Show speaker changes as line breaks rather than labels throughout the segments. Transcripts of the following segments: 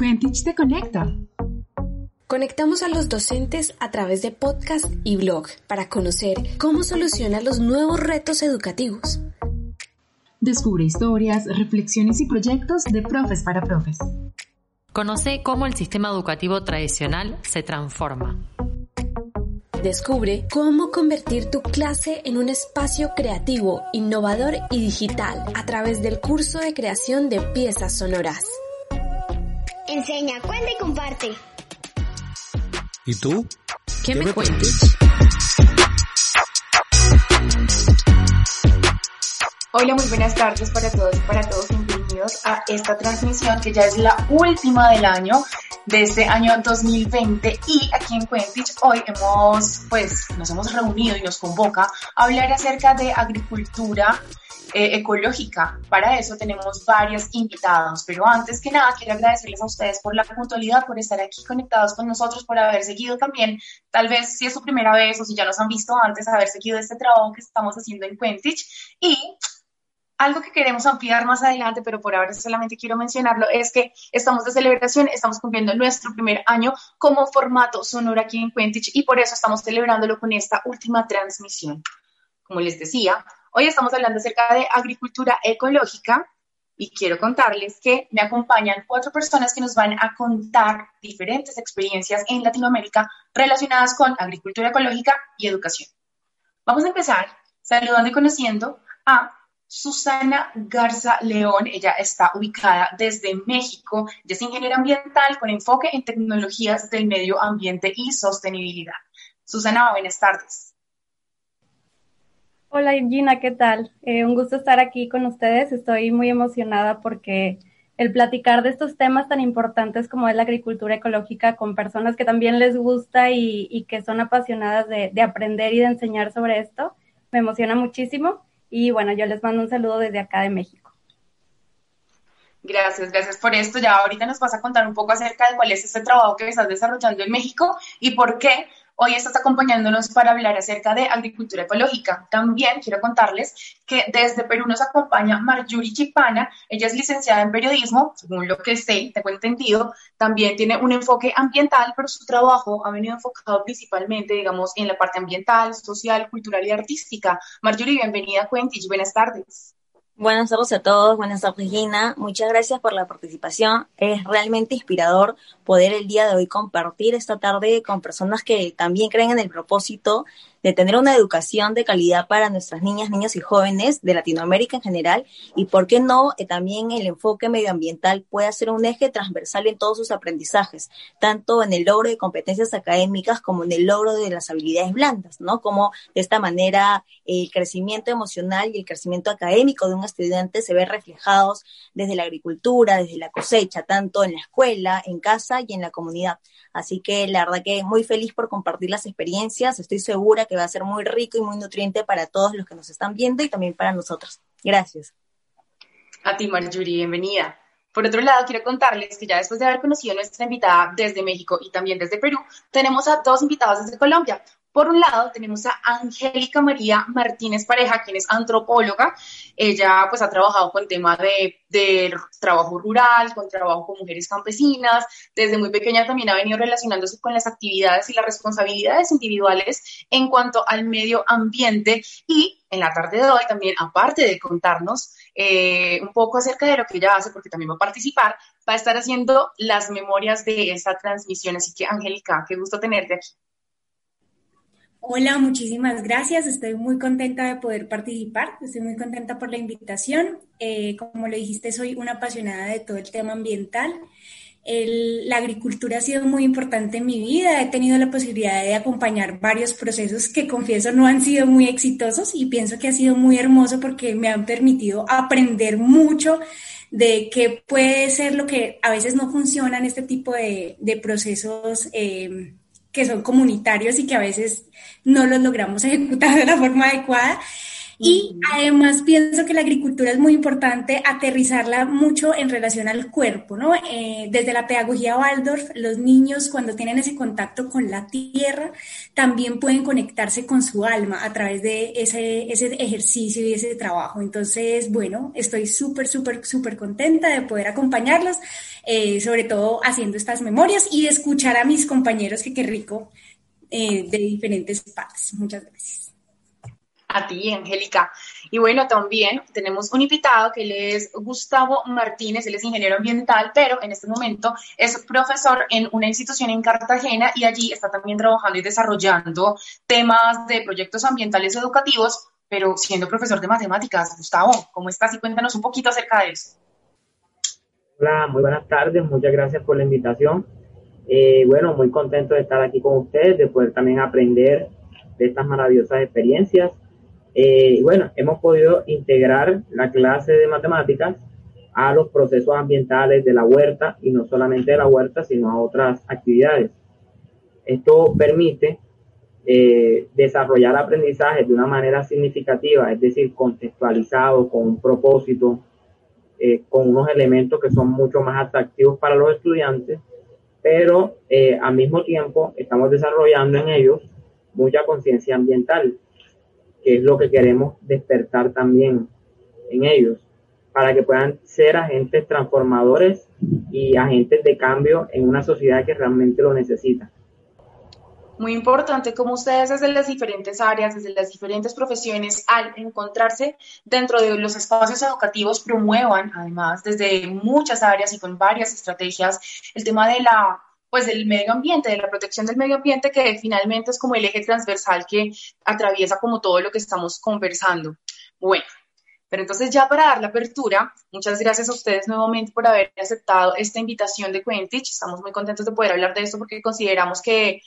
Quentich te conecta.
Conectamos a los docentes a través de podcast y blog para conocer cómo solucionan los nuevos retos educativos.
Descubre historias, reflexiones y proyectos de profes para profes.
Conoce cómo el sistema educativo tradicional se transforma.
Descubre cómo convertir tu clase en un espacio creativo, innovador y digital a través del curso de creación de piezas sonoras.
Enseña, cuenta y comparte.
¿Y tú?
¿Qué, me, cuentas?
Hola, muy buenas tardes para todos y para todos. Bienvenidos a esta transmisión que ya es la última del año, de este año 2020. Y aquí en Quentich hoy hemos, pues, nos hemos reunido y nos convoca a hablar acerca de agricultura eh, ecológica. Para eso tenemos varios invitados, pero antes que nada quiero agradecerles a ustedes por la puntualidad, por estar aquí conectados con nosotros, por haber seguido también, tal vez si es su primera vez o si ya nos han visto antes, haber seguido este trabajo que estamos haciendo en Quentich y algo que queremos ampliar más adelante, pero por ahora solamente quiero mencionarlo, es que estamos de celebración, estamos cumpliendo nuestro primer año como formato sonoro aquí en Quentich y por eso estamos celebrándolo con esta última transmisión. Como les decía, Hoy estamos hablando acerca de agricultura ecológica y quiero contarles que me acompañan cuatro personas que nos van a contar diferentes experiencias en Latinoamérica relacionadas con agricultura ecológica y educación. Vamos a empezar saludando y conociendo a Susana Garza León. Ella está ubicada desde México. Ella es ingeniera ambiental con enfoque en tecnologías del medio ambiente y sostenibilidad. Susana, buenas tardes.
Hola Gina, ¿qué tal? Eh, un gusto estar aquí con ustedes. Estoy muy emocionada porque el platicar de estos temas tan importantes como es la agricultura ecológica con personas que también les gusta y, que son apasionadas de, de, aprender y de enseñar sobre esto, me emociona muchísimo. Y bueno, yo les mando un saludo desde acá de México.
Gracias, gracias por esto. Ya ahorita nos vas a contar un poco acerca de cuál es este trabajo que estás desarrollando en México y por qué Hoy estás acompañándonos para hablar acerca de agricultura ecológica. También quiero contarles que desde Perú nos acompaña Marjorie Chipana. Ella es licenciada en periodismo, según lo que sé, tengo entendido. También tiene un enfoque ambiental, pero su trabajo ha venido enfocado principalmente, digamos, en la parte ambiental, social, cultural y artística. Marjorie, bienvenida a. Buenas tardes.
Buenas tardes a todos, buenas tardes Gina, muchas gracias por la participación. Es realmente inspirador poder el día de hoy compartir esta tarde con personas que también creen en el propósito de tener una educación de calidad para nuestras niñas, niños y jóvenes de Latinoamérica en general y, por qué no, eh, también el enfoque medioambiental puede ser un eje transversal en todos sus aprendizajes, tanto en el logro de competencias académicas como en el logro de las habilidades blandas, ¿no? Como de esta manera el crecimiento emocional y el crecimiento académico de un estudiante se ve reflejados desde la agricultura, desde la cosecha, tanto en la escuela, en casa y en la comunidad. Así que la verdad que muy feliz por compartir las experiencias, estoy segura que va a ser muy rico y muy nutriente para todos los que nos están viendo y también para nosotros. Gracias.
A ti, Marjorie, bienvenida. Por otro lado, quiero contarles que ya después de haber conocido a nuestra invitada desde México y también desde Perú, tenemos a dos invitados desde Colombia. Por un lado, tenemos a Angélica María Martínez Pareja, quien es antropóloga. Ella pues ha trabajado con temas de, de, trabajo rural, con trabajo con mujeres campesinas. Desde muy pequeña también ha venido relacionándose con las actividades y las responsabilidades individuales en cuanto al medio ambiente. Y en la tarde de hoy también, aparte de contarnos eh, un poco acerca de lo que ella hace, porque también va a participar, va a estar haciendo las memorias de esta transmisión. Así que, Angélica, qué gusto tenerte aquí.
Hola, muchísimas gracias. Estoy muy contenta de poder participar. Estoy muy contenta por la invitación. Eh, como lo dijiste, soy una apasionada de todo el tema ambiental. la agricultura ha sido muy importante en mi vida. He tenido la posibilidad de acompañar varios procesos que confieso no han sido muy exitosos y pienso que ha sido muy hermoso porque me han permitido aprender mucho de qué puede ser lo que a veces no funciona en este tipo de, procesos. Eh, que son comunitarios y que a veces no los logramos ejecutar de la forma adecuada. Y además pienso que la agricultura es muy importante aterrizarla mucho en relación al cuerpo, ¿no? Eh, desde la pedagogía Waldorf, los niños cuando tienen ese contacto con la tierra también pueden conectarse con su alma a través de ese, ese ejercicio y ese trabajo. Entonces, bueno, estoy súper, súper, súper contenta de poder acompañarlos, eh, sobre todo haciendo estas memorias y de escuchar a mis compañeros, que qué rico, eh, de diferentes partes. Muchas gracias
a ti, Angélica. Y bueno, también tenemos un invitado que él es Gustavo Martínez, él es ingeniero ambiental, pero en este momento es profesor en una institución en Cartagena y allí está también trabajando y desarrollando temas de proyectos ambientales educativos, pero siendo profesor de matemáticas. Gustavo, ¿cómo estás? Y cuéntanos un poquito acerca de eso.
Hola, muy buenas tardes, muchas gracias por la invitación. Eh, bueno, muy contento de estar aquí con ustedes, de poder también aprender de estas maravillosas experiencias eh, bueno, hemos podido integrar la clase de matemáticas a los procesos ambientales de la huerta y no solamente de la huerta, sino a otras actividades. Esto permite eh, desarrollar aprendizaje de una manera significativa, es decir, contextualizado, con un propósito, eh, con unos elementos que son mucho más atractivos para los estudiantes, pero al mismo tiempo estamos desarrollando en ellos mucha conciencia ambiental que es lo que queremos despertar también en ellos, para que puedan ser agentes transformadores y agentes de cambio en una sociedad que realmente lo necesita.
Muy importante como ustedes desde las diferentes áreas, desde las diferentes profesiones, al encontrarse dentro de los espacios educativos, promuevan además desde muchas áreas y con varias estrategias el tema de la pues del medio ambiente, de la protección del medio ambiente, que finalmente es como el eje transversal que atraviesa como todo lo que estamos conversando. Bueno, pero entonces ya para dar la apertura, muchas gracias a ustedes nuevamente por haber aceptado esta invitación de Quentich. Estamos muy contentos de poder hablar de esto porque consideramos que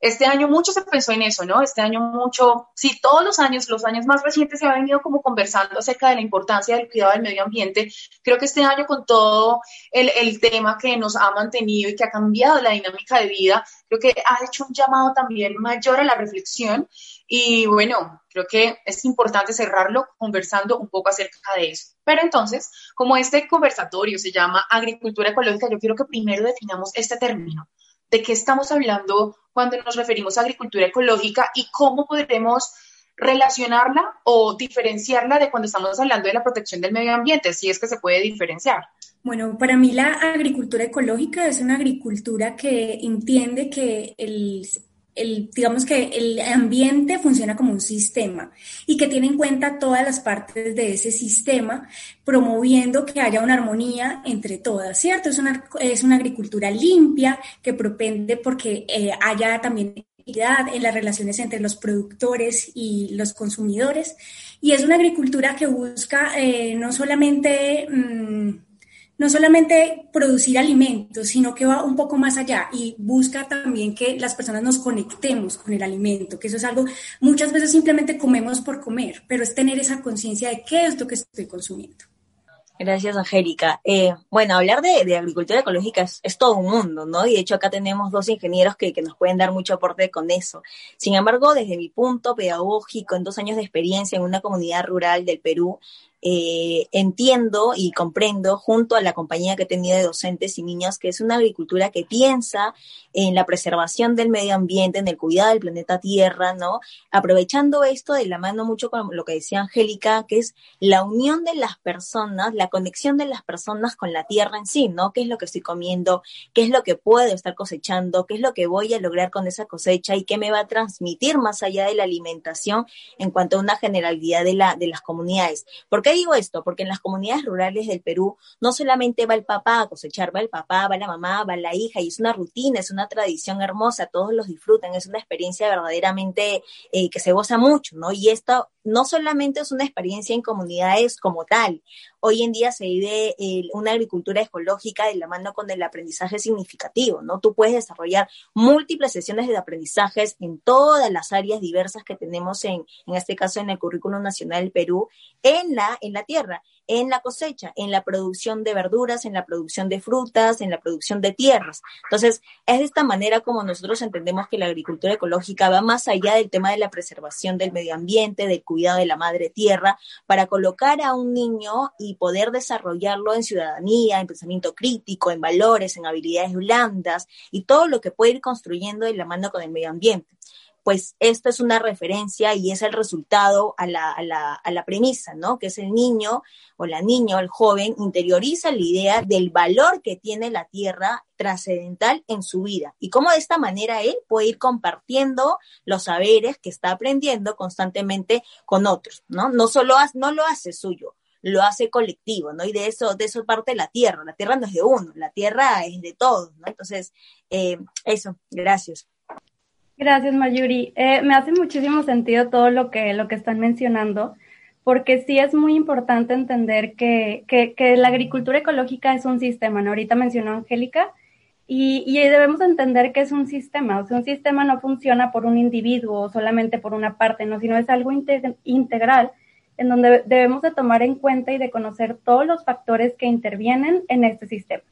este año mucho se pensó en eso, ¿no? Este año mucho, sí, todos los años, los años más recientes se ha venido como conversando acerca de la importancia del cuidado del medio ambiente. Creo que este año con todo el, el tema que nos ha mantenido y que ha cambiado la dinámica de vida, creo que ha hecho un llamado también mayor a la reflexión y bueno, creo que es importante cerrarlo conversando un poco acerca de eso. Pero entonces, como este conversatorio se llama agricultura ecológica, yo quiero que primero definamos este término de qué estamos hablando cuando nos referimos a agricultura ecológica y cómo podremos relacionarla o diferenciarla de cuando estamos hablando de la protección del medio ambiente, si es que se puede diferenciar.
Bueno, para mí la agricultura ecológica es una agricultura que entiende que el, el, digamos que el ambiente funciona como un sistema y que tiene en cuenta todas las partes de ese sistema, promoviendo que haya una armonía entre todas, ¿cierto? Es una, es una agricultura limpia que propende porque eh, haya también en las relaciones entre los productores y los consumidores. Y es una agricultura que busca eh, no solamente... Mm, no solamente producir alimentos, sino que va un poco más allá y busca también que las personas nos conectemos con el alimento, que eso es algo, muchas veces simplemente comemos por comer, pero es tener esa conciencia de qué es lo que estoy consumiendo.
Gracias, Angélica. Eh, bueno, hablar de, agricultura ecológica es, todo un mundo, ¿no? Y de hecho acá tenemos dos ingenieros que, que, nos pueden dar mucho aporte con eso. Sin embargo, desde mi punto pedagógico, en dos años de experiencia en una comunidad rural del Perú, eh, entiendo y comprendo junto a la compañía que he tenido de docentes y niños que es una agricultura que piensa en la preservación del medio ambiente, en el cuidado del planeta Tierra, ¿no? Aprovechando esto de la mano mucho con lo que decía Angélica, que es la unión de las personas, la conexión de las personas con la tierra en sí, ¿no? ¿Qué es lo que estoy comiendo? ¿Qué es lo que puedo estar cosechando? ¿Qué es lo que voy a lograr con esa cosecha? ¿Y qué me va a transmitir más allá de la alimentación en cuanto a una generalidad de, la, de las comunidades? Porque digo esto? Porque en las comunidades rurales del Perú no solamente va el papá a cosechar, va el papá, va la mamá, va la hija, y es una rutina, es una tradición hermosa, todos los disfrutan, es una experiencia verdaderamente eh, que se goza mucho, ¿no? Y esto no solamente es una experiencia en comunidades como tal, hoy en día se vive eh, una agricultura ecológica de la mano con el aprendizaje significativo, ¿no? Tú puedes desarrollar múltiples sesiones de aprendizajes en todas las áreas diversas que tenemos en, en este caso en el currículum nacional del Perú, en la en la tierra, en la cosecha, en la producción de verduras, en la producción de frutas, en la producción de tierras. Entonces, es de esta manera como nosotros entendemos que la agricultura ecológica va más allá del tema de la preservación del medio ambiente, del cuidado de la madre tierra, para colocar a un niño y poder desarrollarlo en ciudadanía, en pensamiento crítico, en valores, en habilidades blandas y todo lo que puede ir construyendo de la mano con el medio ambiente pues esto es una referencia y es el resultado a la, a, la, a la, premisa, ¿no? Que es el niño o la niña o el joven interioriza la idea del valor que tiene la tierra trascendental en su vida y cómo de esta manera él puede ir compartiendo los saberes que está aprendiendo constantemente con otros, ¿no? No solo no lo hace suyo, lo hace colectivo, ¿no? Y de eso, de eso parte la tierra. La tierra no es de uno, la tierra es de todos, ¿no? Entonces, eh, eso, gracias.
Gracias, Mayuri. Eh, me hace muchísimo sentido todo lo que, lo que están mencionando, porque sí es muy importante entender que, que, la agricultura ecológica es un sistema. Ahorita mencionó Angélica, y, y, debemos entender que es un sistema, o sea, un sistema no funciona por un individuo o solamente por una parte, ¿no? Sino es algo integral en donde debemos de tomar en cuenta y de conocer todos los factores que intervienen en este sistema.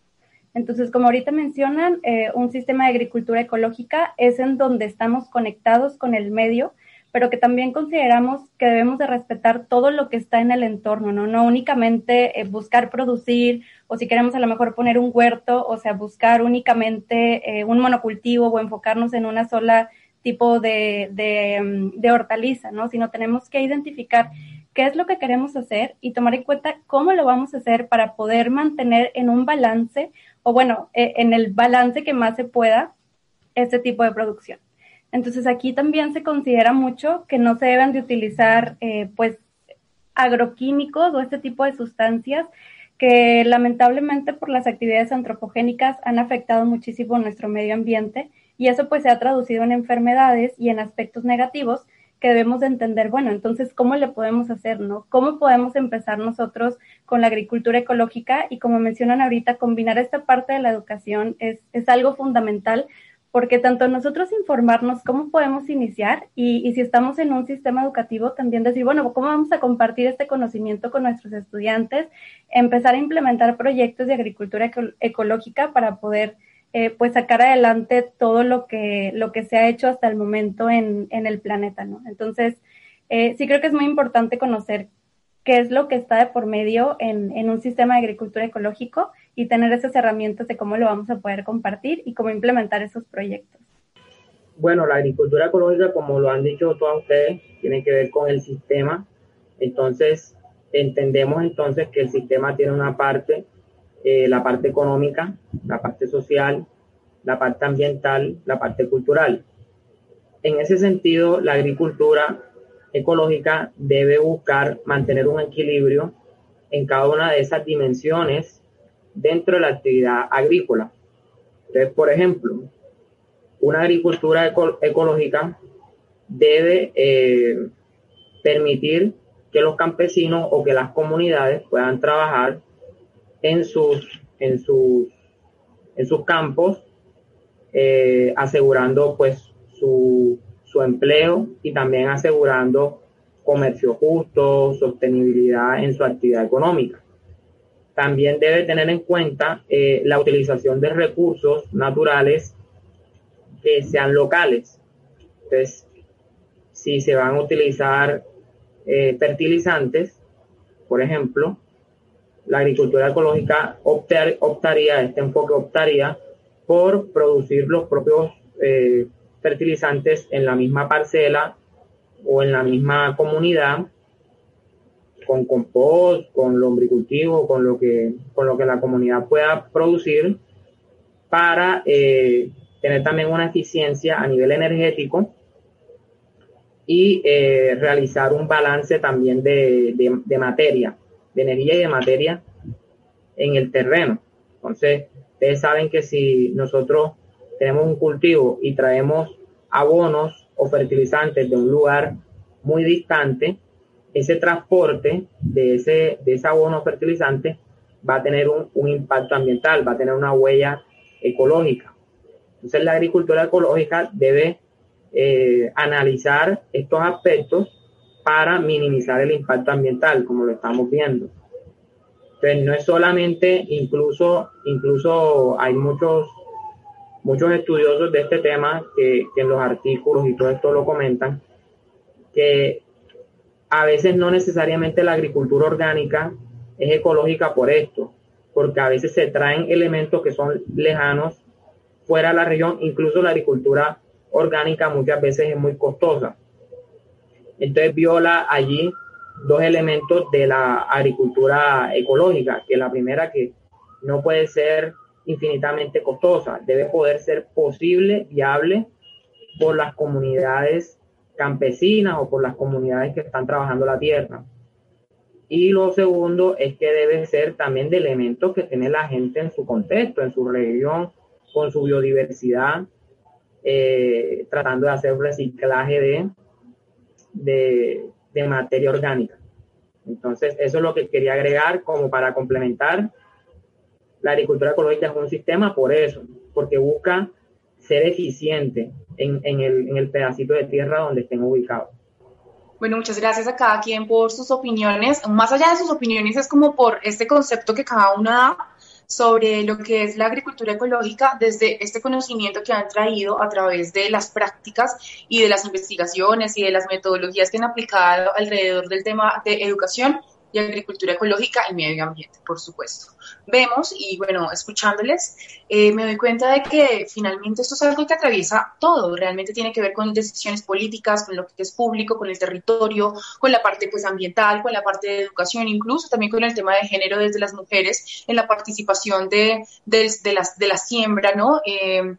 Entonces, como ahorita mencionan, eh, un sistema de agricultura ecológica es en donde estamos conectados con el medio, pero que también consideramos que debemos de respetar todo lo que está en el entorno, ¿no? No únicamente eh, buscar producir o si queremos a lo mejor poner un huerto, o sea, buscar únicamente eh, un monocultivo o enfocarnos en una sola tipo de, de, mm, de hortaliza, ¿no? Sino tenemos que identificar qué es lo que queremos hacer y tomar en cuenta cómo lo vamos a hacer para poder mantener en un balance o bueno, eh, en el balance que más se pueda este tipo de producción. Entonces aquí también se considera mucho que no se deben de utilizar eh, pues agroquímicos o este tipo de sustancias que lamentablemente por las actividades antropogénicas han afectado muchísimo nuestro medio ambiente y eso pues se ha traducido en enfermedades y en aspectos negativos que debemos de entender, bueno, entonces, ¿cómo le podemos hacer, no? ¿Cómo podemos empezar nosotros con la agricultura ecológica? Y como mencionan ahorita, combinar esta parte de la educación es, es algo fundamental porque tanto nosotros informarnos cómo podemos iniciar y, y, si estamos en un sistema educativo, también decir, bueno, ¿cómo vamos a compartir este conocimiento con nuestros estudiantes? Empezar a implementar proyectos de agricultura ecológica para poder eh, pues sacar adelante todo lo que, lo que se ha hecho hasta el momento en, en el planeta, ¿no? Entonces, eh, sí creo que es muy importante conocer qué es lo que está de por medio en, en, un sistema de agricultura ecológico y tener esas herramientas de cómo lo vamos a poder compartir y cómo implementar esos proyectos.
Bueno, la agricultura ecológica, como lo han dicho todos ustedes, tiene que ver con el sistema. Entonces, entendemos entonces que el sistema tiene una parte eh, la parte económica, la parte social, la parte ambiental, la parte cultural. En ese sentido, la agricultura ecológica debe buscar mantener un equilibrio en cada una de esas dimensiones dentro de la actividad agrícola. Entonces, por ejemplo, una agricultura ecológica debe eh, permitir que los campesinos o que las comunidades puedan trabajar en sus, en sus, en sus campos, eh, asegurando pues su, su empleo y también asegurando comercio justo, sostenibilidad en su actividad económica. También debe tener en cuenta eh, la utilización de recursos naturales que sean locales. Entonces, si se van a utilizar eh, fertilizantes, por ejemplo, la agricultura ecológica optaría, este enfoque optaría por producir los propios eh, fertilizantes en la misma parcela o en la misma comunidad con compost, con lombricultivo, con lo que, con lo que la comunidad pueda producir para eh, tener también una eficiencia a nivel energético y eh, realizar un balance también de, de materia de energía y de materia en el terreno. Entonces, ustedes saben que si nosotros tenemos un cultivo y traemos abonos o fertilizantes de un lugar muy distante, ese transporte de ese, de ese abono fertilizante va a tener un, impacto ambiental, va a tener una huella ecológica. Entonces la agricultura ecológica debe eh, analizar estos aspectos para minimizar el impacto ambiental, como lo estamos viendo. Entonces, no es solamente, incluso, incluso hay muchos, muchos estudiosos de este tema que, que en los artículos y todo esto lo comentan, que a veces no necesariamente la agricultura orgánica es ecológica por esto, porque a veces se traen elementos que son lejanos fuera de la región, incluso la agricultura orgánica muchas veces es muy costosa. Entonces viola allí dos elementos de la agricultura ecológica, que la primera que no puede ser infinitamente costosa, debe poder ser posible, viable por las comunidades campesinas o por las comunidades que están trabajando la tierra. Y lo segundo es que debe ser también de elementos que tiene la gente en su contexto, en su región, con su biodiversidad, eh, tratando de hacer reciclaje de, de, de materia orgánica. Entonces, eso es lo que quería agregar como para complementar. La agricultura ecológica es un sistema por eso, porque busca ser eficiente en, en, el, en el pedacito de tierra donde estén ubicados.
Bueno, muchas gracias a cada quien por sus opiniones. Más allá de sus opiniones, es como por este concepto que cada uno da sobre lo que es la agricultura ecológica desde este conocimiento que han traído a través de las prácticas y de las investigaciones y de las metodologías que han aplicado alrededor del tema de educación y agricultura ecológica y medio ambiente, por supuesto. Vemos y bueno, escuchándoles, eh, me doy cuenta de que finalmente esto es algo que atraviesa todo, realmente tiene que ver con decisiones políticas, con lo que es público, con el territorio, con la parte pues ambiental, con la parte de educación, incluso también con el tema de género desde las mujeres en la participación de, de, las, de la siembra, ¿no? Eh,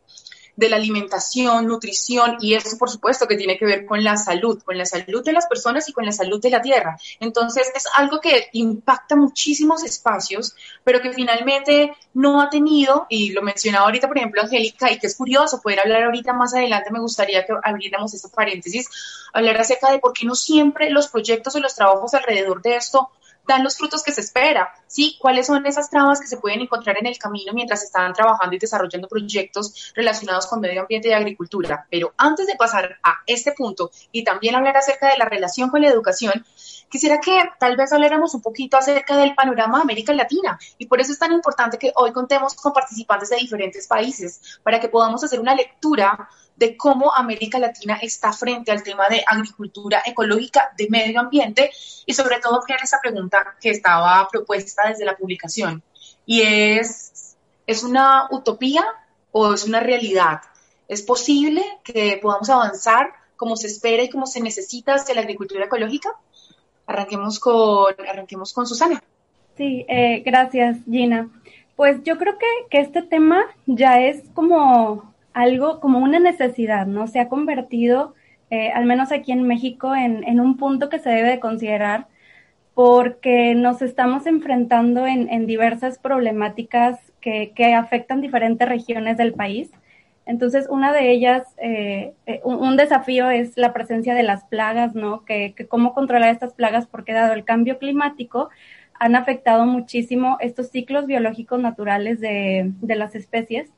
de la alimentación, nutrición y eso por supuesto que tiene que ver con la salud, con la salud de las personas y con la salud de la tierra. Entonces es algo que impacta muchísimos espacios, pero que finalmente no ha tenido, y lo mencionaba ahorita por ejemplo Angélica, y que es curioso poder hablar ahorita más adelante, me gustaría que abriéramos ese paréntesis, hablar acerca de por qué no siempre los proyectos o los trabajos alrededor de esto dan los frutos que se espera, ¿sí? ¿Cuáles son esas trabas que se pueden encontrar en el camino mientras están trabajando y desarrollando proyectos relacionados con medio ambiente y agricultura? Pero antes de pasar a este punto y también hablar acerca de la relación con la educación, quisiera que tal vez habláramos un poquito acerca del panorama de América Latina y por eso es tan importante que hoy contemos con participantes de diferentes países para que podamos hacer una lectura de cómo América Latina está frente al tema de agricultura ecológica, de medio ambiente y sobre todo crear esa pregunta que estaba propuesta desde la publicación y es, ¿es una utopía o es una realidad? ¿Es posible que podamos avanzar como se espera y como se necesita hacia la agricultura ecológica? Arranquemos con, arranquemos con Susana.
Sí, eh, gracias Gina. Pues yo creo que, que este tema ya es como algo como una necesidad, ¿no? Se ha convertido, eh, al menos aquí en México, en, un punto que se debe de considerar porque nos estamos enfrentando en, diversas problemáticas que, afectan diferentes regiones del país. Entonces, una de ellas, eh, eh, un, desafío es la presencia de las plagas, ¿no? Que, cómo controlar estas plagas, porque dado el cambio climático, han afectado muchísimo estos ciclos biológicos naturales de las especies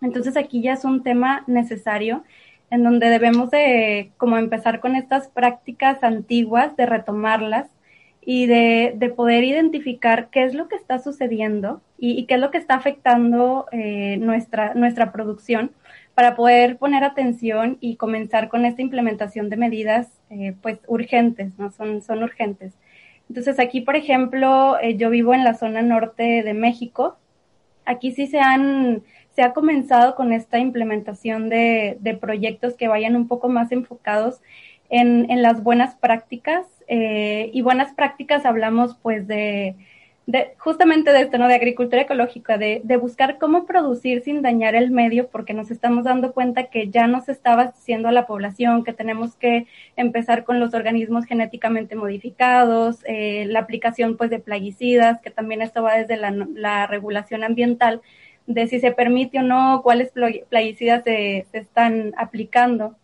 entonces aquí ya es un tema necesario en donde debemos de como empezar con estas prácticas antiguas, de retomarlas y de, de poder identificar qué es lo que está sucediendo y, y qué es lo que está afectando eh, nuestra, nuestra producción para poder poner atención y comenzar con esta implementación de medidas eh, pues urgentes, ¿no? Son, son urgentes. Entonces aquí, por ejemplo, eh, yo vivo en la zona norte de México. Aquí sí se han se ha comenzado con esta implementación de, de proyectos que vayan un poco más enfocados en, en las buenas prácticas. Eh, y buenas prácticas hablamos pues de, de, justamente de esto, ¿no? De agricultura ecológica, de, de, buscar cómo producir sin dañar el medio, porque nos estamos dando cuenta que ya no se está a la población, que tenemos que empezar con los organismos genéticamente modificados, eh, la aplicación pues de plaguicidas, que también esto va desde la regulación ambiental, de si se permite o no, cuáles plaguicidas se, están aplicando.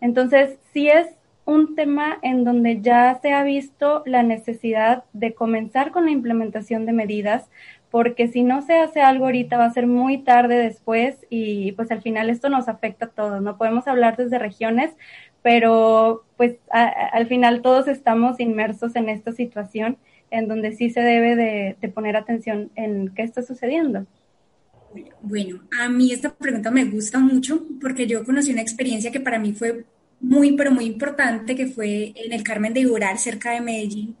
Entonces, sí es un tema en donde ya se ha visto la necesidad de comenzar con la implementación de medidas, porque si no se hace algo ahorita va a ser muy tarde después y pues al final esto nos afecta a todos. No podemos hablar desde regiones, pero pues al final todos estamos inmersos en esta situación en donde sí se debe de, poner atención en qué está sucediendo.
Bueno, a mí esta pregunta me gusta mucho porque yo conocí una experiencia que para mí fue muy, pero muy importante, que fue en el Carmen de Iboral, cerca de Medellín.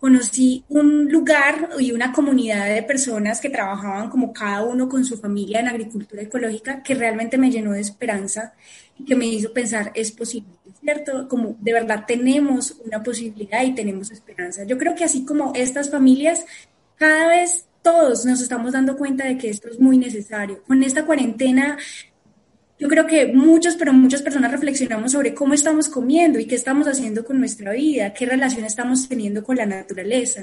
Conocí un lugar y una comunidad de personas que trabajaban como cada uno con su familia en agricultura ecológica que realmente me llenó de esperanza y que me hizo pensar, es posible, ¿cierto? Como de verdad tenemos una posibilidad y tenemos esperanza. Yo creo que así como estas familias, cada vez todos nos estamos dando cuenta de que esto es muy necesario. Con esta cuarentena yo creo que muchos, pero muchas personas reflexionamos sobre cómo estamos comiendo y qué estamos haciendo con nuestra vida, qué relación estamos teniendo con la naturaleza.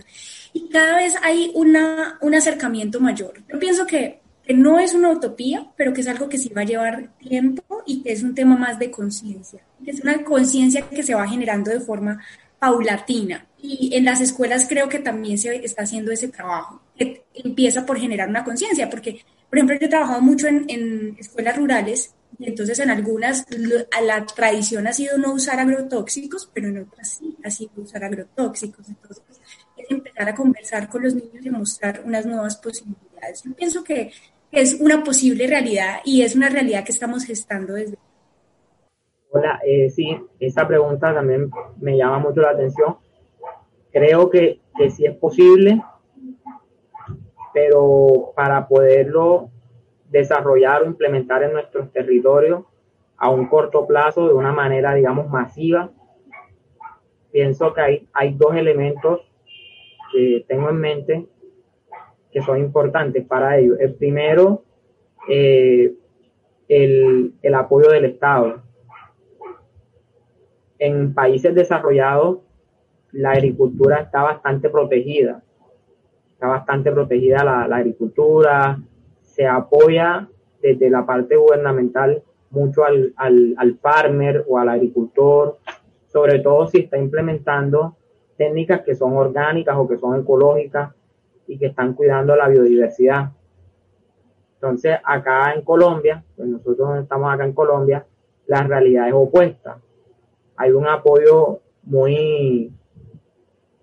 Y cada vez hay una, un acercamiento mayor. Yo pienso que, que no es una utopía, pero que es algo que sí va a llevar tiempo y que es un tema más de conciencia, es una conciencia que se va generando de forma paulatina. Y en las escuelas creo que también se está haciendo ese trabajo, que empieza por generar una conciencia, porque, por ejemplo, yo he trabajado mucho en, escuelas rurales y entonces en algunas la tradición ha sido no usar agrotóxicos, pero en otras sí ha sido usar agrotóxicos. Entonces es empezar a conversar con los niños y mostrar unas nuevas posibilidades. Yo pienso que es una posible realidad y es una realidad que estamos gestando desde...
Hola, eh, sí, esa pregunta también me llama mucho la atención. Creo que, que sí es posible, pero para poderlo desarrollar o implementar en nuestros territorios a un corto plazo de una manera, digamos, masiva. Pienso que hay, hay dos elementos que tengo en mente que son importantes para ello. El primero, eh, el, el apoyo del Estado. En países desarrollados, la agricultura está bastante protegida. Está bastante protegida la, agricultura, se apoya desde la parte gubernamental mucho al, al, farmer o al agricultor, sobre todo si está implementando técnicas que son orgánicas o que son ecológicas y que están cuidando la biodiversidad. Entonces, acá en Colombia, pues nosotros estamos acá en Colombia, la realidad es opuesta. Hay un apoyo muy,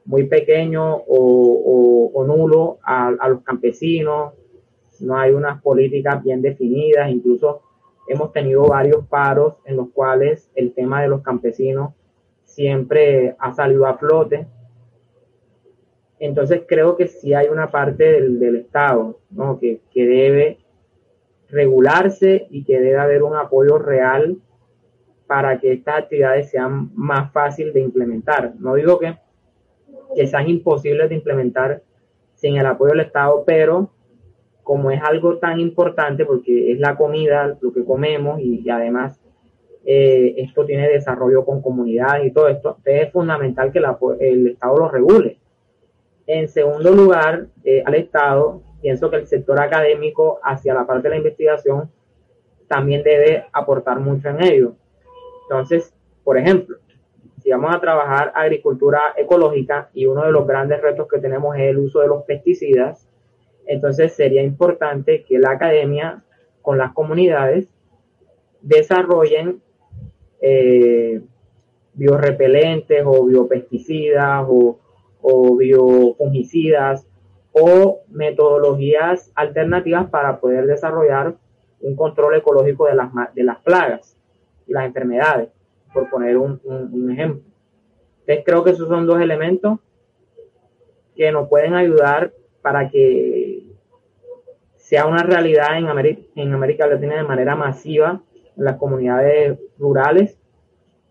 muy pequeño o, nulo a, a, los campesinos, no hay unas políticas bien definidas, incluso hemos tenido varios paros en los cuales el tema de los campesinos siempre ha salido a flote. Entonces creo que sí hay una parte del, Estado ¿no? que, que debe regularse y que debe haber un apoyo real para que estas actividades sean más fáciles de implementar. No digo que, que sean imposibles de implementar sin el apoyo del Estado, pero como es algo tan importante porque es la comida, lo que comemos y, además eh, esto tiene desarrollo con comunidades y todo esto, es fundamental que el Estado lo regule. En segundo lugar, eh, al Estado, pienso que el sector académico hacia la parte de la investigación también debe aportar mucho en ello. Entonces, por ejemplo, si vamos a trabajar agricultura ecológica y uno de los grandes retos que tenemos es el uso de los pesticidas, entonces sería importante que la academia con las comunidades desarrollen eh, biorepelentes o biopesticidas o, o biofungicidas o metodologías alternativas para poder desarrollar un control ecológico de las, de las plagas y las enfermedades, por poner un, un ejemplo. Entonces creo que esos son dos elementos que nos pueden ayudar para que sea una realidad en América, en América Latina de manera masiva en las comunidades rurales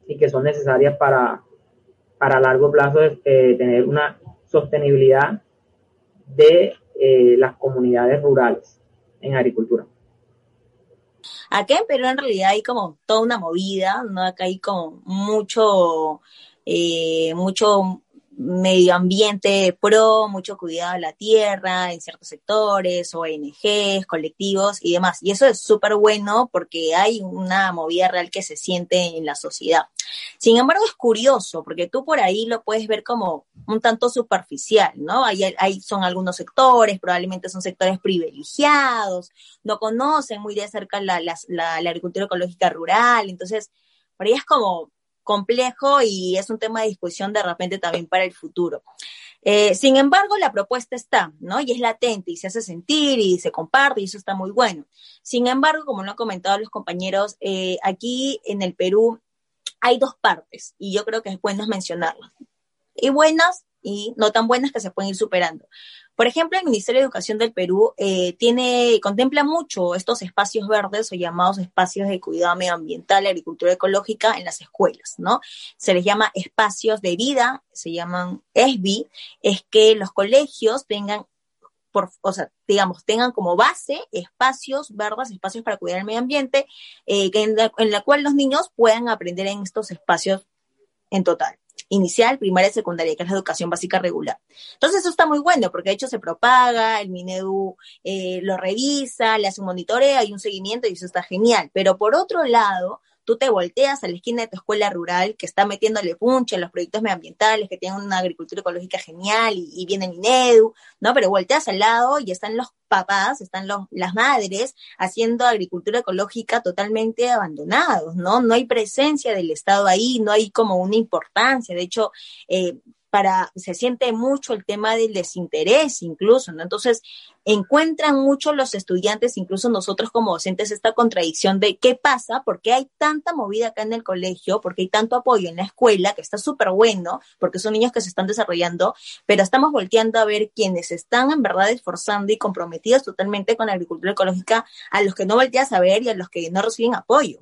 y que son necesarias para, para largo plazo eh, tener una sostenibilidad de eh, las comunidades rurales en agricultura.
Acá en Perú en realidad hay como toda una movida, ¿no? Acá hay como mucho, eh, mucho medio ambiente pro, mucho cuidado a la tierra en ciertos sectores, ONGs, colectivos y demás. Y eso es súper bueno porque hay una movida real que se siente en la sociedad. Sin embargo, es curioso porque tú por ahí lo puedes ver como un tanto superficial, ¿no? Ahí, ahí son algunos sectores, probablemente son sectores privilegiados, no conocen muy de cerca la, la, agricultura ecológica rural, entonces por ahí es como complejo y es un tema de discusión de repente también para el futuro. Eh, sin embargo, la propuesta está, ¿no? Y es latente y se hace sentir y se comparte y eso está muy bueno. Sin embargo, como lo han comentado los compañeros, eh, aquí en el Perú hay dos partes y yo creo que es bueno mencionarlas. Y buenas y no tan buenas que se pueden ir superando. Por ejemplo, el Ministerio de Educación del Perú eh, tiene, contempla mucho estos espacios verdes o llamados espacios de cuidado medioambiental agricultura ecológica en las escuelas, ¿no? Se les llama espacios de vida, se llaman ESBI, es que los colegios tengan por, o sea, digamos, tengan como base espacios verdes, espacios para cuidar el medio ambiente, eh, en, la, cual los niños puedan aprender en estos espacios en total inicial, primaria secundaria, que es la educación básica regular. Entonces eso está muy bueno porque de hecho se propaga, el Minedu eh, lo revisa, le hace un monitoreo, hay un seguimiento y eso está genial. Pero por otro lado, tú te volteas a la esquina de tu escuela rural que está metiéndole punche a los proyectos medioambientales, que tienen una agricultura ecológica genial y, y viene Minedu, ¿no? Pero volteas al lado y están los papás, están los, las madres haciendo agricultura ecológica totalmente abandonados, ¿no? No hay presencia del Estado ahí, no hay como una importancia. De hecho, eh, para, se siente mucho el tema del desinterés incluso, ¿no? Entonces, encuentran mucho los estudiantes, incluso nosotros como docentes, esta contradicción de qué pasa, porque hay tanta movida acá en el colegio, porque hay tanto apoyo en la escuela, que está súper bueno, porque son niños que se están desarrollando, pero estamos volteando a ver quienes están en verdad esforzando y comprometidos totalmente con la agricultura ecológica, a los que no volteas a ver y a los que no reciben apoyo.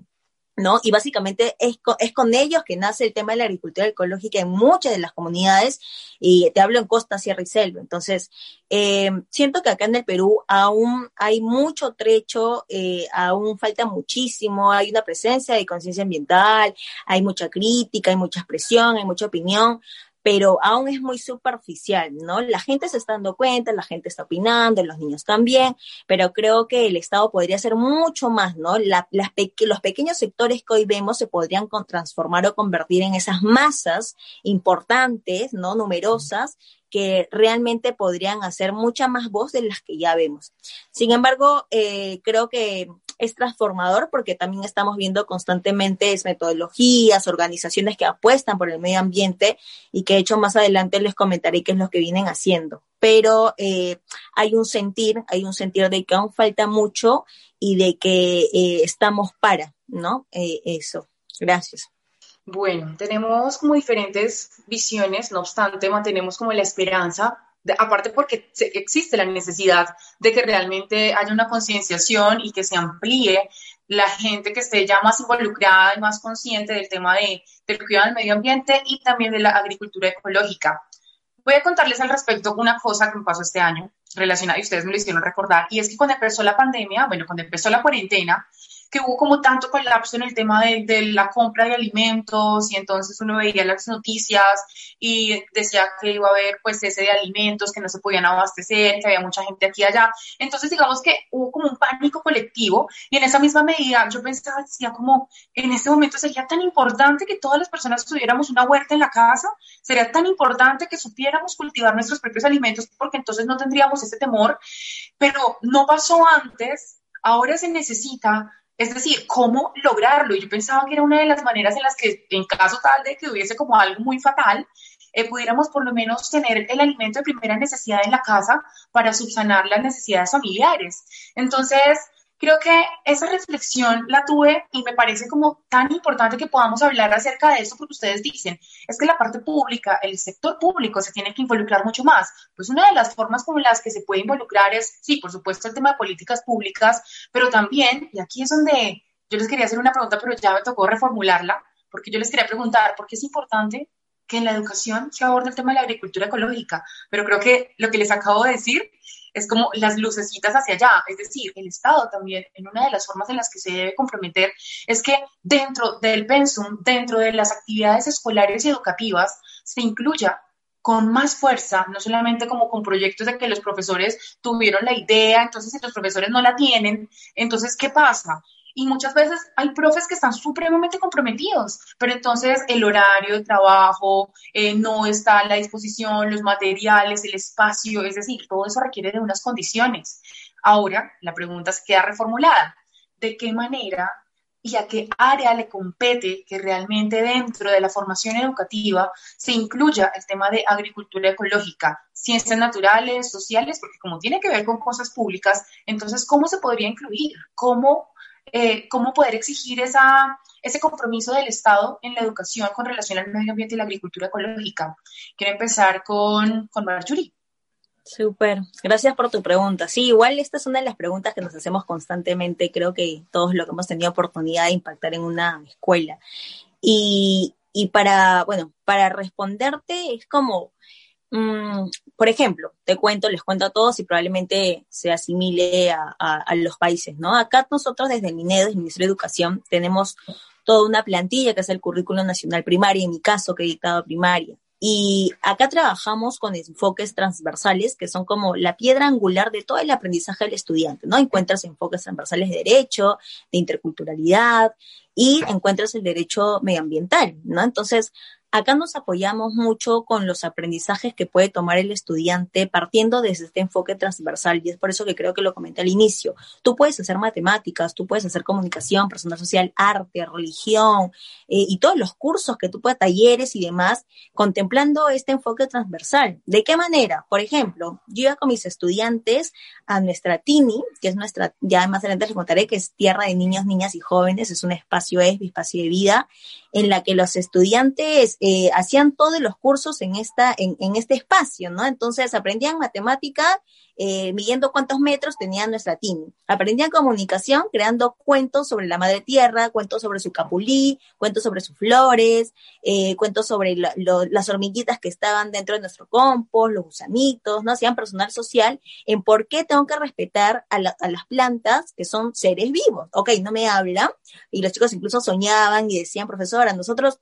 ¿No? Y básicamente es con, es con ellos que nace el tema de la agricultura ecológica en muchas de las comunidades, y te hablo en costa, sierra y selva. Entonces, eh, siento que acá en el Perú aún hay mucho trecho, eh, aún falta muchísimo, hay una presencia de conciencia ambiental, hay mucha crítica, hay mucha expresión, hay mucha opinión, pero aún es muy superficial, ¿no? La gente se está dando cuenta, la gente está opinando, los niños también, pero creo que el Estado podría hacer mucho más, ¿no? las los pequeños sectores que hoy vemos se podrían transformar o convertir en esas masas importantes, ¿no? Numerosas que realmente podrían hacer mucha más voz de las que ya vemos. Sin embargo, eh, creo que es transformador porque también estamos viendo constantemente metodologías, organizaciones que apuestan por el medio ambiente y que de hecho más adelante les comentaré qué es lo que vienen haciendo. Pero eh, hay un sentir, hay un sentir de que aún falta mucho y de que eh, estamos para, ¿no? eso. Gracias.
Bueno, tenemos como diferentes visiones, no obstante, mantenemos como la esperanza, aparte porque existe la necesidad de que realmente haya una concienciación y que se amplíe la gente que esté ya más involucrada y más consciente del tema de, del cuidado del medio ambiente y también de la agricultura ecológica. Voy a contarles al respecto una cosa que me pasó este año relacionada, y ustedes me lo hicieron recordar, y es que cuando empezó la pandemia, bueno, cuando empezó la cuarentena, que hubo como tanto colapso en el tema de, de, la compra de alimentos y entonces uno veía las noticias y decía que iba a haber pues ese de alimentos que no se podían abastecer, que había mucha gente aquí y allá. Entonces digamos que hubo como un pánico colectivo y en esa misma medida yo pensaba, decía como en este momento sería tan importante que todas las personas tuviéramos una huerta en la casa, sería tan importante que supiéramos cultivar nuestros propios alimentos porque entonces no tendríamos ese temor, pero no pasó antes, ahora se necesita es decir, ¿cómo lograrlo? Yo pensaba que era una de las maneras en las que, en caso tal de que hubiese como algo muy fatal, eh, pudiéramos por lo menos tener el alimento de primera necesidad en la casa para subsanar las necesidades familiares. Entonces, creo que esa reflexión la tuve y me parece como tan importante que podamos hablar acerca de eso porque ustedes dicen, es que la parte pública, el sector público se tiene que involucrar mucho más. Pues una de las formas como las que se puede involucrar es, sí, por supuesto, el tema de políticas públicas, pero también, y aquí es donde yo les quería hacer una pregunta, pero ya me tocó reformularla, porque yo les quería preguntar, ¿por qué es importante que en la educación se aborde el tema de la agricultura ecológica? Pero creo que lo que les acabo de decir es como las lucecitas hacia allá. Es decir, el Estado también, en una de las formas en las que se debe comprometer, es que dentro del pensum, dentro de las actividades escolares y educativas, se incluya con más fuerza, no solamente como con proyectos de que los profesores tuvieron la idea, entonces si los profesores no la tienen, entonces, ¿qué pasa? Y muchas veces hay profes que están supremamente comprometidos, pero entonces el horario de trabajo eh, no está a la disposición, los materiales, el espacio, es decir, todo eso requiere de unas condiciones. Ahora, la pregunta se queda reformulada. ¿De qué manera y a qué área le compete que realmente dentro de la formación educativa se incluya el tema de agricultura ecológica, ciencias naturales, sociales, porque como tiene que ver con cosas públicas, entonces, ¿cómo se podría incluir? ¿Cómo, eh, cómo poder exigir esa, ese compromiso del Estado en la educación con relación al medio ambiente y la agricultura ecológica? Quiero empezar con, con Marjorie.
Súper, gracias por tu pregunta. Sí, igual esta es una de las preguntas que nos hacemos constantemente, creo que todos lo que hemos tenido oportunidad de impactar en una escuela. Y, y para, bueno, para responderte es como, mm, por ejemplo, te cuento, les cuento a todos y probablemente se asimile a, a, los países, ¿no? Acá nosotros desde el MINEDO, el Ministerio de Educación, tenemos toda una plantilla que es el Currículo Nacional Primaria, en mi caso que he dictado primaria. Y acá trabajamos con enfoques transversales, que son como la piedra angular de todo el aprendizaje del estudiante, ¿no? Encuentras enfoques transversales de derecho, de interculturalidad y encuentras el derecho medioambiental, ¿no? Entonces, Acá nos apoyamos mucho con los aprendizajes que puede tomar el estudiante partiendo desde este enfoque transversal y es por eso que creo que lo comenté al inicio. Tú puedes hacer matemáticas, tú puedes hacer comunicación, persona social, arte, religión eh, y todos los cursos que tú puedas, talleres y demás, contemplando este enfoque transversal. ¿De qué manera? Por ejemplo, yo iba con mis estudiantes a nuestra TINI, que es nuestra, ya más adelante les contaré que es Tierra de Niños, Niñas y Jóvenes, es un espacio es, espacio de vida, en la que los estudiantes eh, hacían todos los cursos en, esta, en, este espacio, ¿no? Entonces aprendían matemática eh, midiendo cuántos metros tenía nuestra TIN. Aprendían comunicación creando cuentos sobre la madre tierra, cuentos sobre su capulí, cuentos sobre sus flores, eh, cuentos sobre las hormiguitas que estaban dentro de nuestro compost, los gusanitos, ¿no? Hacían personal social en por qué tengo que respetar a, a las plantas que son seres vivos. Ok, no me hablan. Y los chicos incluso soñaban y decían, profesora, nosotros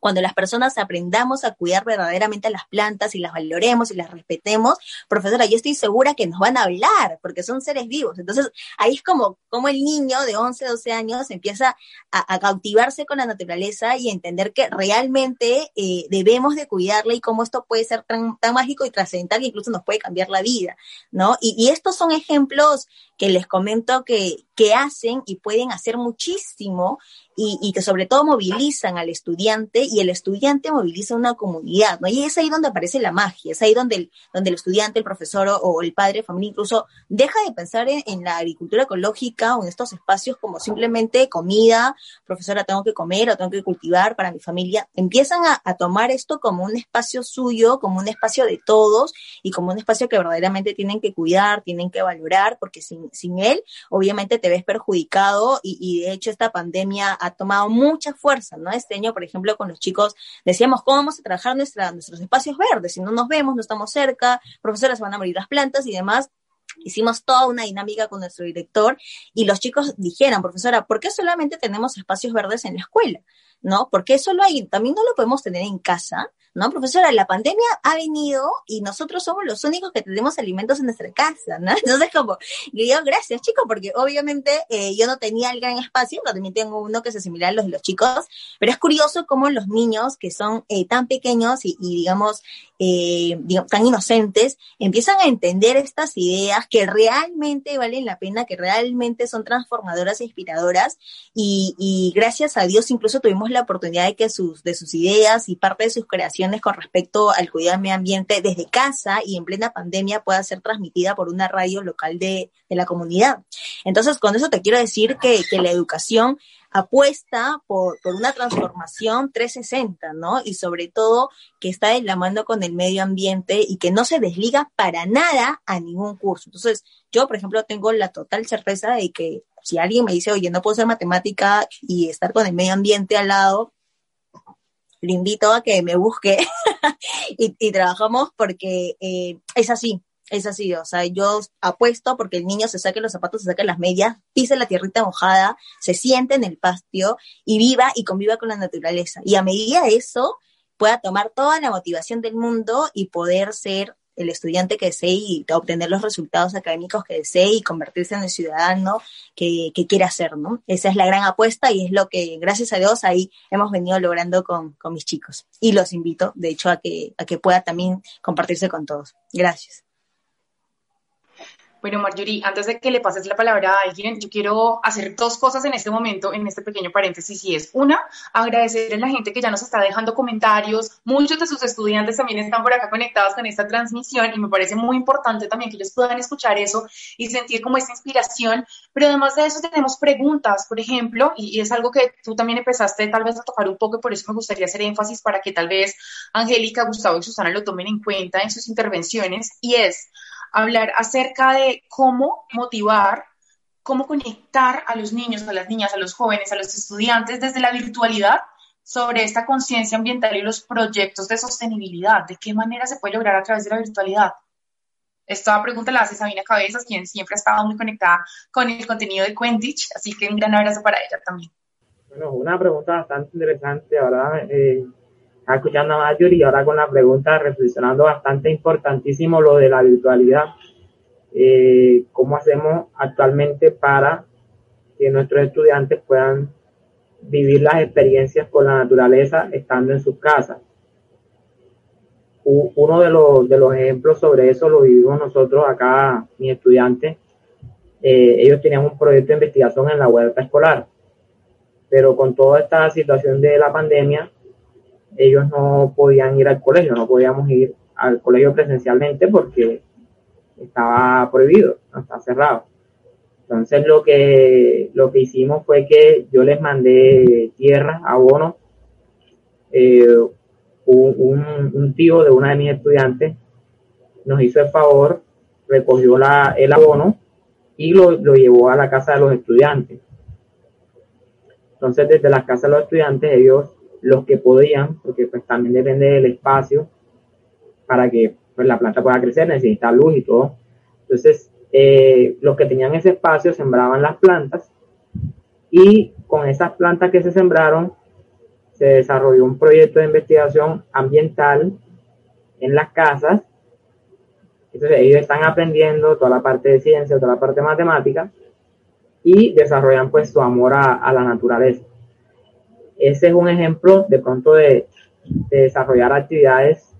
cuando las personas aprendamos a cuidar verdaderamente a las plantas y las valoremos y las respetemos, profesora, yo estoy segura que nos van a hablar porque son seres vivos. Entonces, ahí es como, como el niño de 11, 12 años empieza a, cautivarse con la naturaleza y entender que realmente eh, debemos de cuidarla y cómo esto puede ser tan, mágico y trascendental que incluso nos puede cambiar la vida, ¿no? Y, y estos son ejemplos que les comento que, que hacen y pueden hacer muchísimo y, que sobre todo movilizan al estudiante y el estudiante moviliza una comunidad, ¿no? Y es ahí donde aparece la magia, es ahí donde el, donde el estudiante, el profesor o, el padre familia incluso deja de pensar en, la agricultura ecológica o en estos espacios como simplemente comida, profesora, tengo que comer o tengo que cultivar para mi familia. Empiezan a, a tomar esto como un espacio suyo, como un espacio de todos y como un espacio que verdaderamente tienen que cuidar, tienen que valorar, porque sin, sin él, obviamente te ves perjudicado y, y de hecho esta pandemia ha tomado mucha fuerza, ¿no? Este año, por ejemplo, con los chicos decíamos, ¿cómo vamos a trabajar nuestra, nuestros espacios verdes? Si no nos vemos, no estamos cerca, profesoras van a morir las plantas y demás. Hicimos toda una dinámica con nuestro director y los chicos dijeron, profesora, ¿por qué solamente tenemos espacios verdes en la escuela? ¿No? ¿Por qué solo hay? También no lo podemos tener en casa. ¿No? Profesora, la pandemia ha venido y nosotros somos los únicos que tenemos alimentos en nuestra casa, ¿no? Entonces, como, yo, gracias, chicos, porque obviamente eh, yo no tenía el gran espacio, pero también tengo uno que se asimila a los de los chicos, pero es curioso cómo los niños que son eh, tan pequeños y, digamos, eh, tan inocentes, empiezan a entender estas ideas que realmente valen la pena, que realmente son transformadoras e inspiradoras, y, y gracias a Dios incluso tuvimos la oportunidad de que sus, de sus ideas y parte de sus creaciones con respecto al cuidado del medio ambiente desde casa y en plena pandemia pueda ser transmitida por una radio local de, la comunidad. Entonces, con eso te quiero decir que, la educación apuesta por, por, una transformación 360, ¿no? Y sobre todo que está de la mano con el medio ambiente y que no se desliga para nada a ningún curso. Entonces, yo, por ejemplo, tengo la total certeza de que si alguien me dice, oye, no puedo hacer matemática y estar con el medio ambiente al lado, le invito a que me busque y, trabajamos porque eh, es así, es así, o sea, yo apuesto porque el niño se saque los zapatos, se saque las medias, pise la tierrita mojada, se siente en el patio y viva y conviva con la naturaleza. Y a medida de eso, pueda tomar toda la motivación del mundo y poder ser el estudiante que desee y obtener los resultados académicos que desee y convertirse en el ciudadano que, que quiera ser, ¿no? Esa es la gran apuesta y es lo que, gracias a Dios, ahí hemos venido logrando con, con mis chicos. Y los invito, de hecho, a que, a que pueda también compartirse con todos. Gracias.
Bueno, Marjorie, antes de que le pases la palabra a alguien, yo quiero hacer dos cosas en este momento, en este pequeño paréntesis, y es una, agradecer a la gente que ya nos está dejando comentarios, muchos de sus estudiantes también están por acá conectados con esta transmisión y me parece muy importante también que ellos puedan escuchar eso y sentir como esa inspiración, pero además de eso tenemos preguntas, por ejemplo, y, es algo que tú también empezaste tal vez a tocar un poco y por eso me gustaría hacer énfasis para que tal vez Angélica, Gustavo y Susana lo tomen en cuenta en sus intervenciones, y es, hablar acerca de cómo motivar, cómo conectar a los niños, a las niñas, a los jóvenes, a los estudiantes desde la virtualidad sobre esta conciencia ambiental y los proyectos de sostenibilidad. ¿De qué manera se puede lograr a través de la virtualidad? Esta pregunta la hace Sabina Cabezas, quien siempre ha estado muy conectada con el contenido de Quentich, así que un gran abrazo para ella también.
Bueno, una pregunta bastante interesante, ¿verdad? Eh, escuchando a Marjorie y ahora con la pregunta, reflexionando bastante importantísimo lo de la virtualidad. Eh, ¿Cómo hacemos actualmente para que nuestros estudiantes puedan vivir las experiencias con la naturaleza estando en sus casas? Uno de los, de los ejemplos sobre eso lo vivimos nosotros acá, mis estudiantes. Eh, ellos tenían un proyecto de investigación en la huerta escolar, pero con toda esta situación de la pandemia, ellos no podían ir al colegio, no podíamos ir al colegio presencialmente porque estaba prohibido, estaba cerrado. Entonces lo que, lo que hicimos fue que yo les mandé tierra, abono. Eh, un, tío de una de mis estudiantes nos hizo el favor, recogió la, el abono y lo, lo llevó a la casa de los estudiantes. Entonces desde las casas de los estudiantes ellos los que podían, porque pues también depende del espacio para que pues, la planta pueda crecer, necesita luz y todo. Entonces, eh, los que tenían ese espacio sembraban las plantas y con esas plantas que se sembraron se desarrolló un proyecto de investigación ambiental en las casas. Entonces ellos están aprendiendo toda la parte de ciencia, toda la parte de matemática y desarrollan pues su amor a la naturaleza ese es un ejemplo de pronto de, desarrollar actividades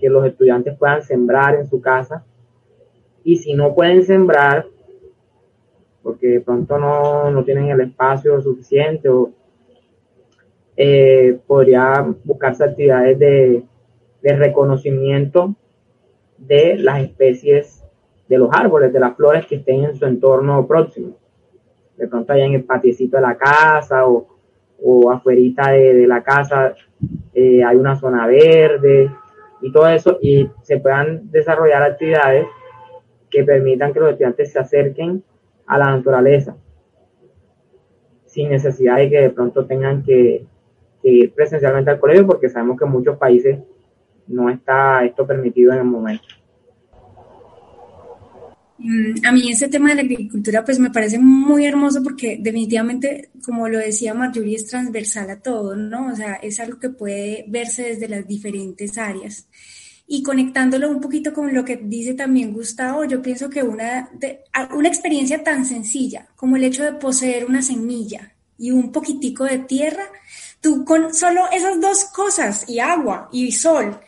que los estudiantes puedan sembrar en su casa. Y si no pueden sembrar, porque de pronto no, tienen el espacio suficiente o eh, podría buscarse actividades de, de, reconocimiento de las especies de los árboles, de las flores que estén en su entorno próximo. De pronto allá en el patiecito de la casa o, o afuerita de, la casa eh, hay una zona verde y todo eso y se puedan desarrollar actividades que permitan que los estudiantes se acerquen a la naturaleza sin necesidad de que de pronto tengan que, que ir presencialmente al colegio porque sabemos que en muchos países no está esto permitido en el momento.
Mm, a mí ese tema de la agricultura pues me parece muy hermoso porque definitivamente, como lo decía Marjorie, es transversal a todo, ¿no? O sea, es algo que puede verse desde las diferentes áreas. Y conectándolo un poquito con lo que dice también Gustavo, yo pienso que una, una experiencia tan sencilla como el hecho de poseer una semilla y un poquitico de tierra, tú con solo esas dos cosas y agua y sol,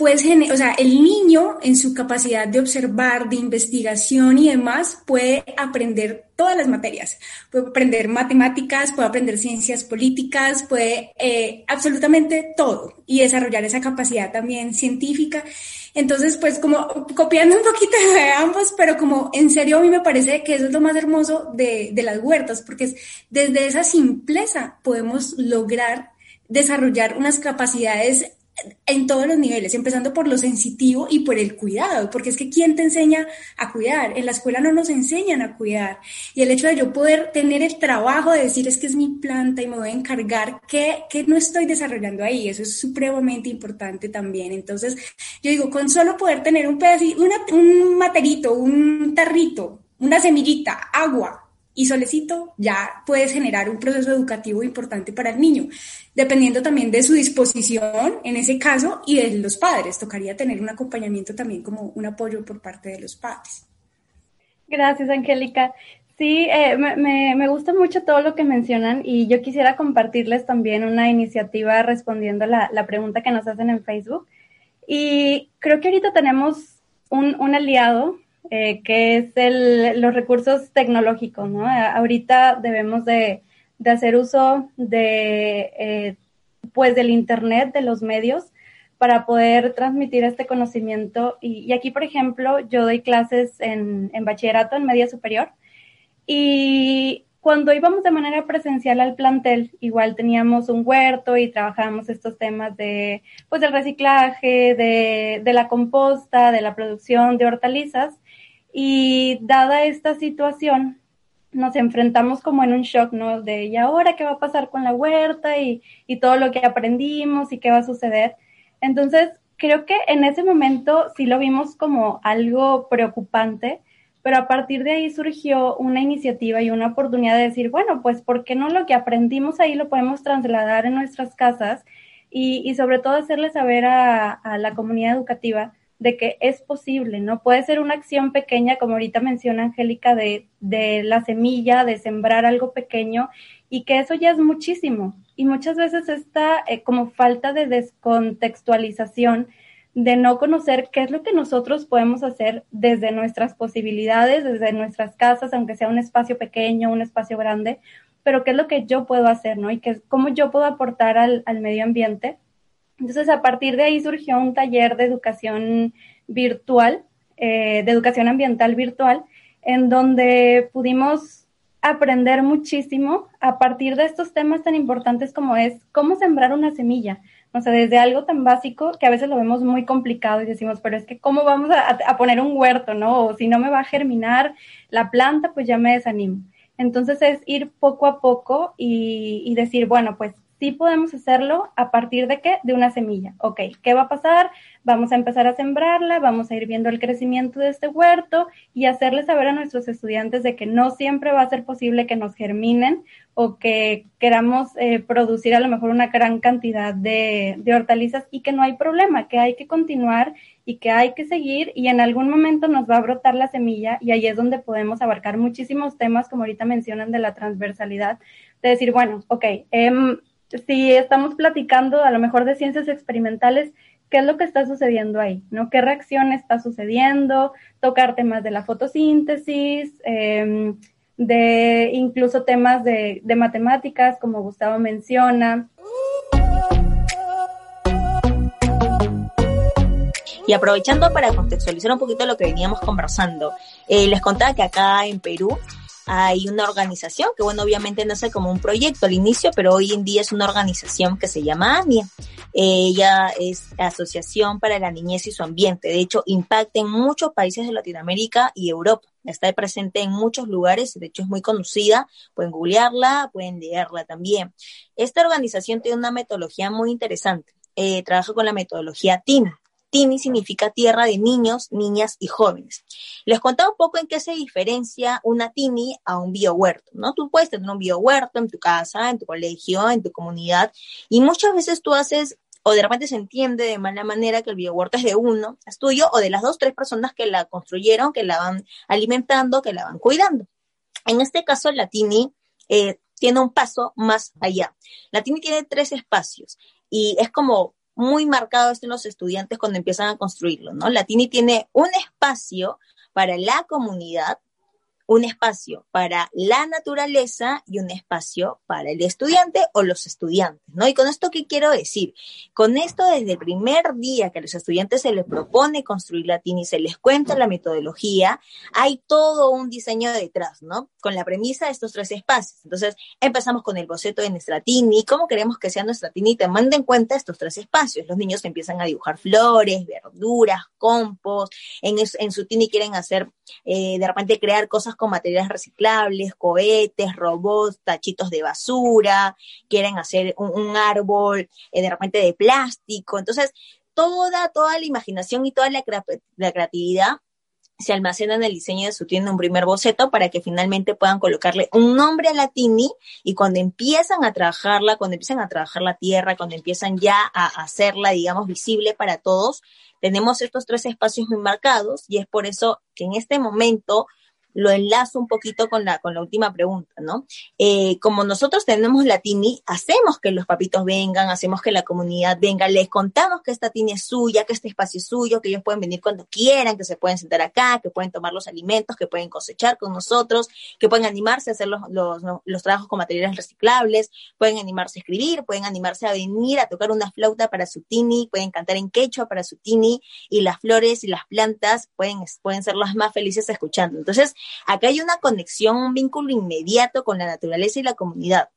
pues, o sea, el niño en su capacidad de observar, de investigación y demás puede aprender todas las materias. Puede aprender matemáticas, puede aprender ciencias políticas, puede eh, absolutamente todo y desarrollar esa capacidad también científica. Entonces, pues como copiando un poquito de ambos, pero como en serio a mí me parece que eso es lo más hermoso de, de las huertas, porque es desde esa simpleza podemos lograr desarrollar unas capacidades en todos los niveles, empezando por lo sensitivo y por el cuidado, porque es que ¿quién te enseña a cuidar? En la escuela no nos enseñan a cuidar. Y el hecho de yo poder tener el trabajo de decir es que es mi planta y me voy a encargar, que, no estoy desarrollando ahí? Eso es supremamente importante también. Entonces, yo digo, con solo poder tener un pedacito, un materito, un tarrito, una semillita, agua, y solecito, ya puedes generar un proceso educativo importante para el niño, dependiendo también de su disposición en ese caso y de los padres. Tocaría tener un acompañamiento también como un apoyo por parte de los padres.
Gracias, Angélica. Sí, eh, me, me, gusta mucho todo lo que mencionan y yo quisiera compartirles también una iniciativa respondiendo la, la pregunta que nos hacen en Facebook. Y creo que ahorita tenemos un, un aliado eh, que es el, los recursos tecnológicos, ¿no? Ahorita debemos de, de hacer uso de, eh, pues del Internet, de los medios, para poder transmitir este conocimiento. Y, aquí, por ejemplo, yo doy clases en, en bachillerato, en media superior, y cuando íbamos de manera presencial al plantel, igual teníamos un huerto y trabajábamos estos temas de, pues, del reciclaje, de, de la composta, de la producción de hortalizas. Y dada esta situación, nos enfrentamos como en un shock, ¿no? De, ¿y ahora qué va a pasar con la huerta y, y todo lo que aprendimos y qué va a suceder? Entonces, creo que en ese momento sí lo vimos como algo preocupante, pero a partir de ahí surgió una iniciativa y una oportunidad de decir, bueno, pues, ¿por qué no lo que aprendimos ahí lo podemos trasladar en nuestras casas? Y, y sobre todo hacerle saber a, a, la comunidad educativa de que es posible, ¿no? Puede ser una acción pequeña, como ahorita menciona Angélica, de, de la semilla, de sembrar algo pequeño, y que eso ya es muchísimo. Y muchas veces esta eh, como falta de descontextualización de no conocer qué es lo que nosotros podemos hacer desde nuestras posibilidades, desde nuestras casas, aunque sea un espacio pequeño, un espacio grande, pero qué es lo que yo puedo hacer, ¿no? Y que, cómo yo puedo aportar al, al medio ambiente. Entonces, a partir de ahí surgió un taller de educación virtual, eh, de educación ambiental virtual, en donde pudimos aprender muchísimo a partir de estos temas tan importantes como es cómo sembrar una semilla. O sea, desde algo tan básico que a veces lo vemos muy complicado y decimos, pero es que cómo vamos a, poner un huerto, ¿no? O si no me va a germinar la planta, pues ya me desanimo. Entonces es ir poco a poco y, y decir, bueno, pues sí podemos hacerlo a partir de qué? De una semilla. Ok, ¿qué va a pasar? Vamos a empezar a sembrarla, vamos a ir viendo el crecimiento de este huerto y hacerles saber a nuestros estudiantes de que no siempre va a ser posible que nos germinen o que queramos eh, producir a lo mejor una gran cantidad de, hortalizas y que no hay problema, que hay que continuar y que hay que seguir y en algún momento nos va a brotar la semilla y ahí es donde podemos abarcar muchísimos temas, como ahorita mencionan, de la transversalidad, de decir, bueno, ok, eh, si estamos platicando a lo mejor de ciencias experimentales, ¿qué es lo que está sucediendo ahí? ¿No? ¿Qué reacción está sucediendo? Tocar temas de la fotosíntesis, eh, de incluso temas de, de matemáticas, como Gustavo menciona.
Y aprovechando para contextualizar un poquito lo que veníamos conversando, eh, les contaba que acá en Perú hay una organización que, bueno, obviamente nace como un proyecto al inicio, pero hoy en día es una organización que se llama ANIA. Ella es Asociación para la Niñez y su Ambiente. De hecho, impacta en muchos países de Latinoamérica y Europa. Está presente en muchos lugares, de hecho es muy conocida. Pueden googlearla, pueden leerla también. Esta organización tiene una metodología muy interesante. Eh, trabaja con la metodología TIN, Tini significa tierra de niños, niñas y jóvenes. Les contaba un poco en qué se diferencia una Tini a un biohuerto, ¿no? Tú puedes tener un biohuerto en tu casa, en tu colegio, en tu comunidad, y muchas veces tú haces o de repente se entiende de mala manera que el biohuerto es de uno, es tuyo, o de las dos, tres personas que la construyeron, que la van alimentando, que la van cuidando. En este caso, la Tini eh, tiene un paso más allá. La Tini tiene tres espacios y es como muy marcado esto en los estudiantes cuando empiezan a construirlo, ¿no? La Tini tiene un espacio para la comunidad, un espacio para la naturaleza y un espacio para el estudiante o los estudiantes, ¿no? Y con esto, ¿qué quiero decir? Con esto, desde el primer día que a los estudiantes se les propone construir la TINI, se les cuenta la metodología, hay todo un diseño detrás, ¿no? Con la premisa de estos tres espacios. Entonces, empezamos con el boceto de nuestra TINI, cómo queremos que sea nuestra TINI, te manda en cuenta estos tres espacios. Los niños empiezan a dibujar flores, verduras, compost, en, en su TINI quieren hacer, eh, de repente, crear cosas con materiales reciclables, cohetes, robots, tachitos de basura, quieren hacer un, árbol eh, de repente de plástico. Entonces, toda, toda la imaginación y toda la, la creatividad se almacena en el diseño de su tienda un primer boceto para que finalmente puedan colocarle un nombre a la Tini y cuando empiezan a trabajarla, cuando empiezan a trabajar la tierra, cuando empiezan ya a hacerla, digamos, visible para todos, tenemos estos tres espacios muy marcados y es por eso que en este momento lo enlazo un poquito con la, con la última pregunta, ¿no? Eh, como nosotros tenemos la TINI, hacemos que los papitos vengan, hacemos que la comunidad venga, les contamos que esta TINI es suya, que este espacio es suyo, que ellos pueden venir cuando quieran, que se pueden sentar acá, que pueden tomar los alimentos, que pueden cosechar con nosotros, que pueden animarse a hacer los, los, trabajos con materiales reciclables, pueden animarse a escribir, pueden animarse a venir a tocar una flauta para su TINI, pueden cantar en quechua para su TINI y las flores y las plantas pueden, pueden ser las más felices escuchando. Entonces, Acá hay una conexión, un vínculo inmediato con la naturaleza y la comunidad.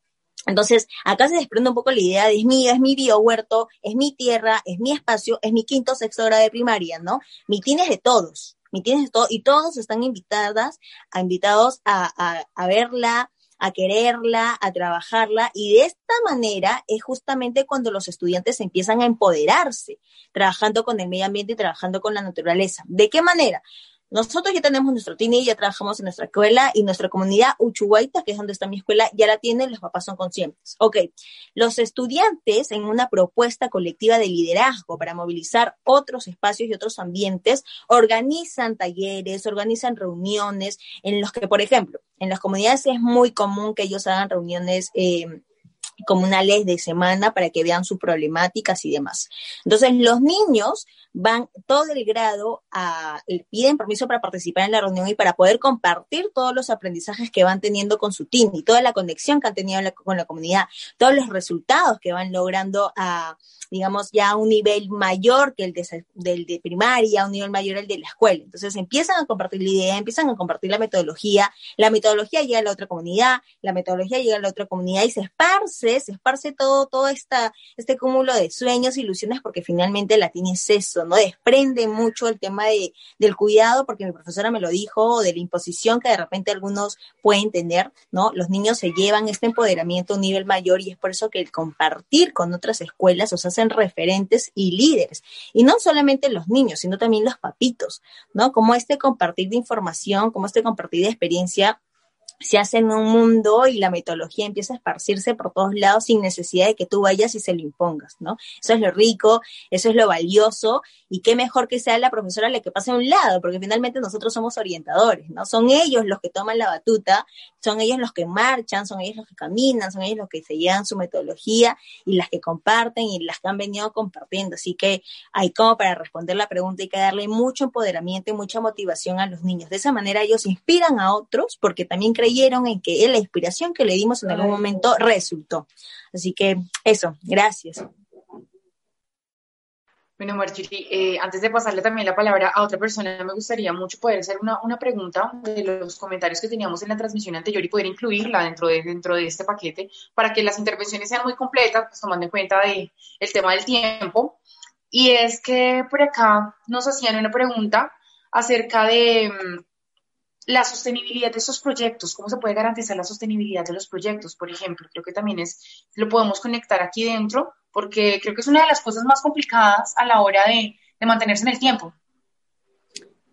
Entonces, acá se desprende un poco la idea de es mi, es mi biohuerto, es mi tierra, es mi espacio, es mi quinto sexto grado de primaria, ¿no? Mi es de todos, mi es de todos, y todos están invitadas, a, invitados a, a verla, a quererla, a trabajarla, y de esta manera es justamente cuando los estudiantes empiezan a empoderarse, trabajando con el medio ambiente y trabajando con la naturaleza. ¿De qué manera? Nosotros ya tenemos nuestro TINI, ya trabajamos en nuestra escuela y nuestra comunidad Uchuguaita, que es donde está mi escuela, ya la tienen, los papás son conscientes. Ok, los estudiantes en una propuesta colectiva de liderazgo para movilizar otros espacios y otros ambientes, organizan talleres, organizan reuniones en los que, por ejemplo, en las comunidades es muy común que ellos hagan reuniones. Eh, comunales de semana para que vean sus problemáticas y demás. Entonces, los niños van todo el grado a, piden permiso para participar en la reunión y para poder compartir todos los aprendizajes que van teniendo con su team y toda la conexión que han tenido con la comunidad, todos los resultados que van logrando a, digamos, ya a un nivel mayor que el de primaria, a un nivel mayor el de la escuela. Entonces empiezan a compartir la idea, empiezan a compartir la metodología, la metodología llega a la otra comunidad, la metodología llega a la otra comunidad y se esparce, esparce todo, todo esta, este cúmulo de sueños, ilusiones, porque finalmente la tiene es eso, ¿no? Desprende mucho el tema de, del cuidado, porque mi profesora me lo dijo, de la imposición que de repente algunos pueden tener, ¿no? Los niños se llevan este empoderamiento a un nivel mayor y es por eso que el compartir con otras escuelas os hacen referentes y líderes. Y no solamente los niños, sino también los papitos, ¿no? Como este compartir de información, como este compartir de experiencia se hace en un mundo y la metodología empieza a esparcirse por todos lados sin necesidad de que tú vayas y se lo impongas, ¿no? Eso es lo rico, eso es lo valioso y qué mejor que sea la profesora la que pase a un lado, porque finalmente nosotros somos orientadores, ¿no? Son ellos los que toman la batuta, son ellos los que marchan, son ellos los que caminan, son ellos los que se llevan su metodología y las que comparten y las que han venido compartiendo. Así que hay como para responder la pregunta hay que darle mucho empoderamiento y mucha motivación a los niños. De esa manera ellos inspiran a otros porque también creen en que la inspiración que le dimos en algún momento resultó. Así que eso, gracias.
Bueno, Marjorie, eh, antes de pasarle también la palabra a otra persona, me gustaría mucho poder hacer una, una, pregunta de los comentarios que teníamos en la transmisión anterior y poder incluirla dentro de, dentro de este paquete para que las intervenciones sean muy completas, pues, tomando en cuenta de, el tema del tiempo. Y es que por acá nos hacían una pregunta acerca de mm, la sostenibilidad de esos proyectos, cómo se puede garantizar la sostenibilidad de los proyectos, por ejemplo, creo que también es, lo podemos conectar aquí dentro, porque creo que es una de las cosas más complicadas a la hora de, mantenerse en el tiempo.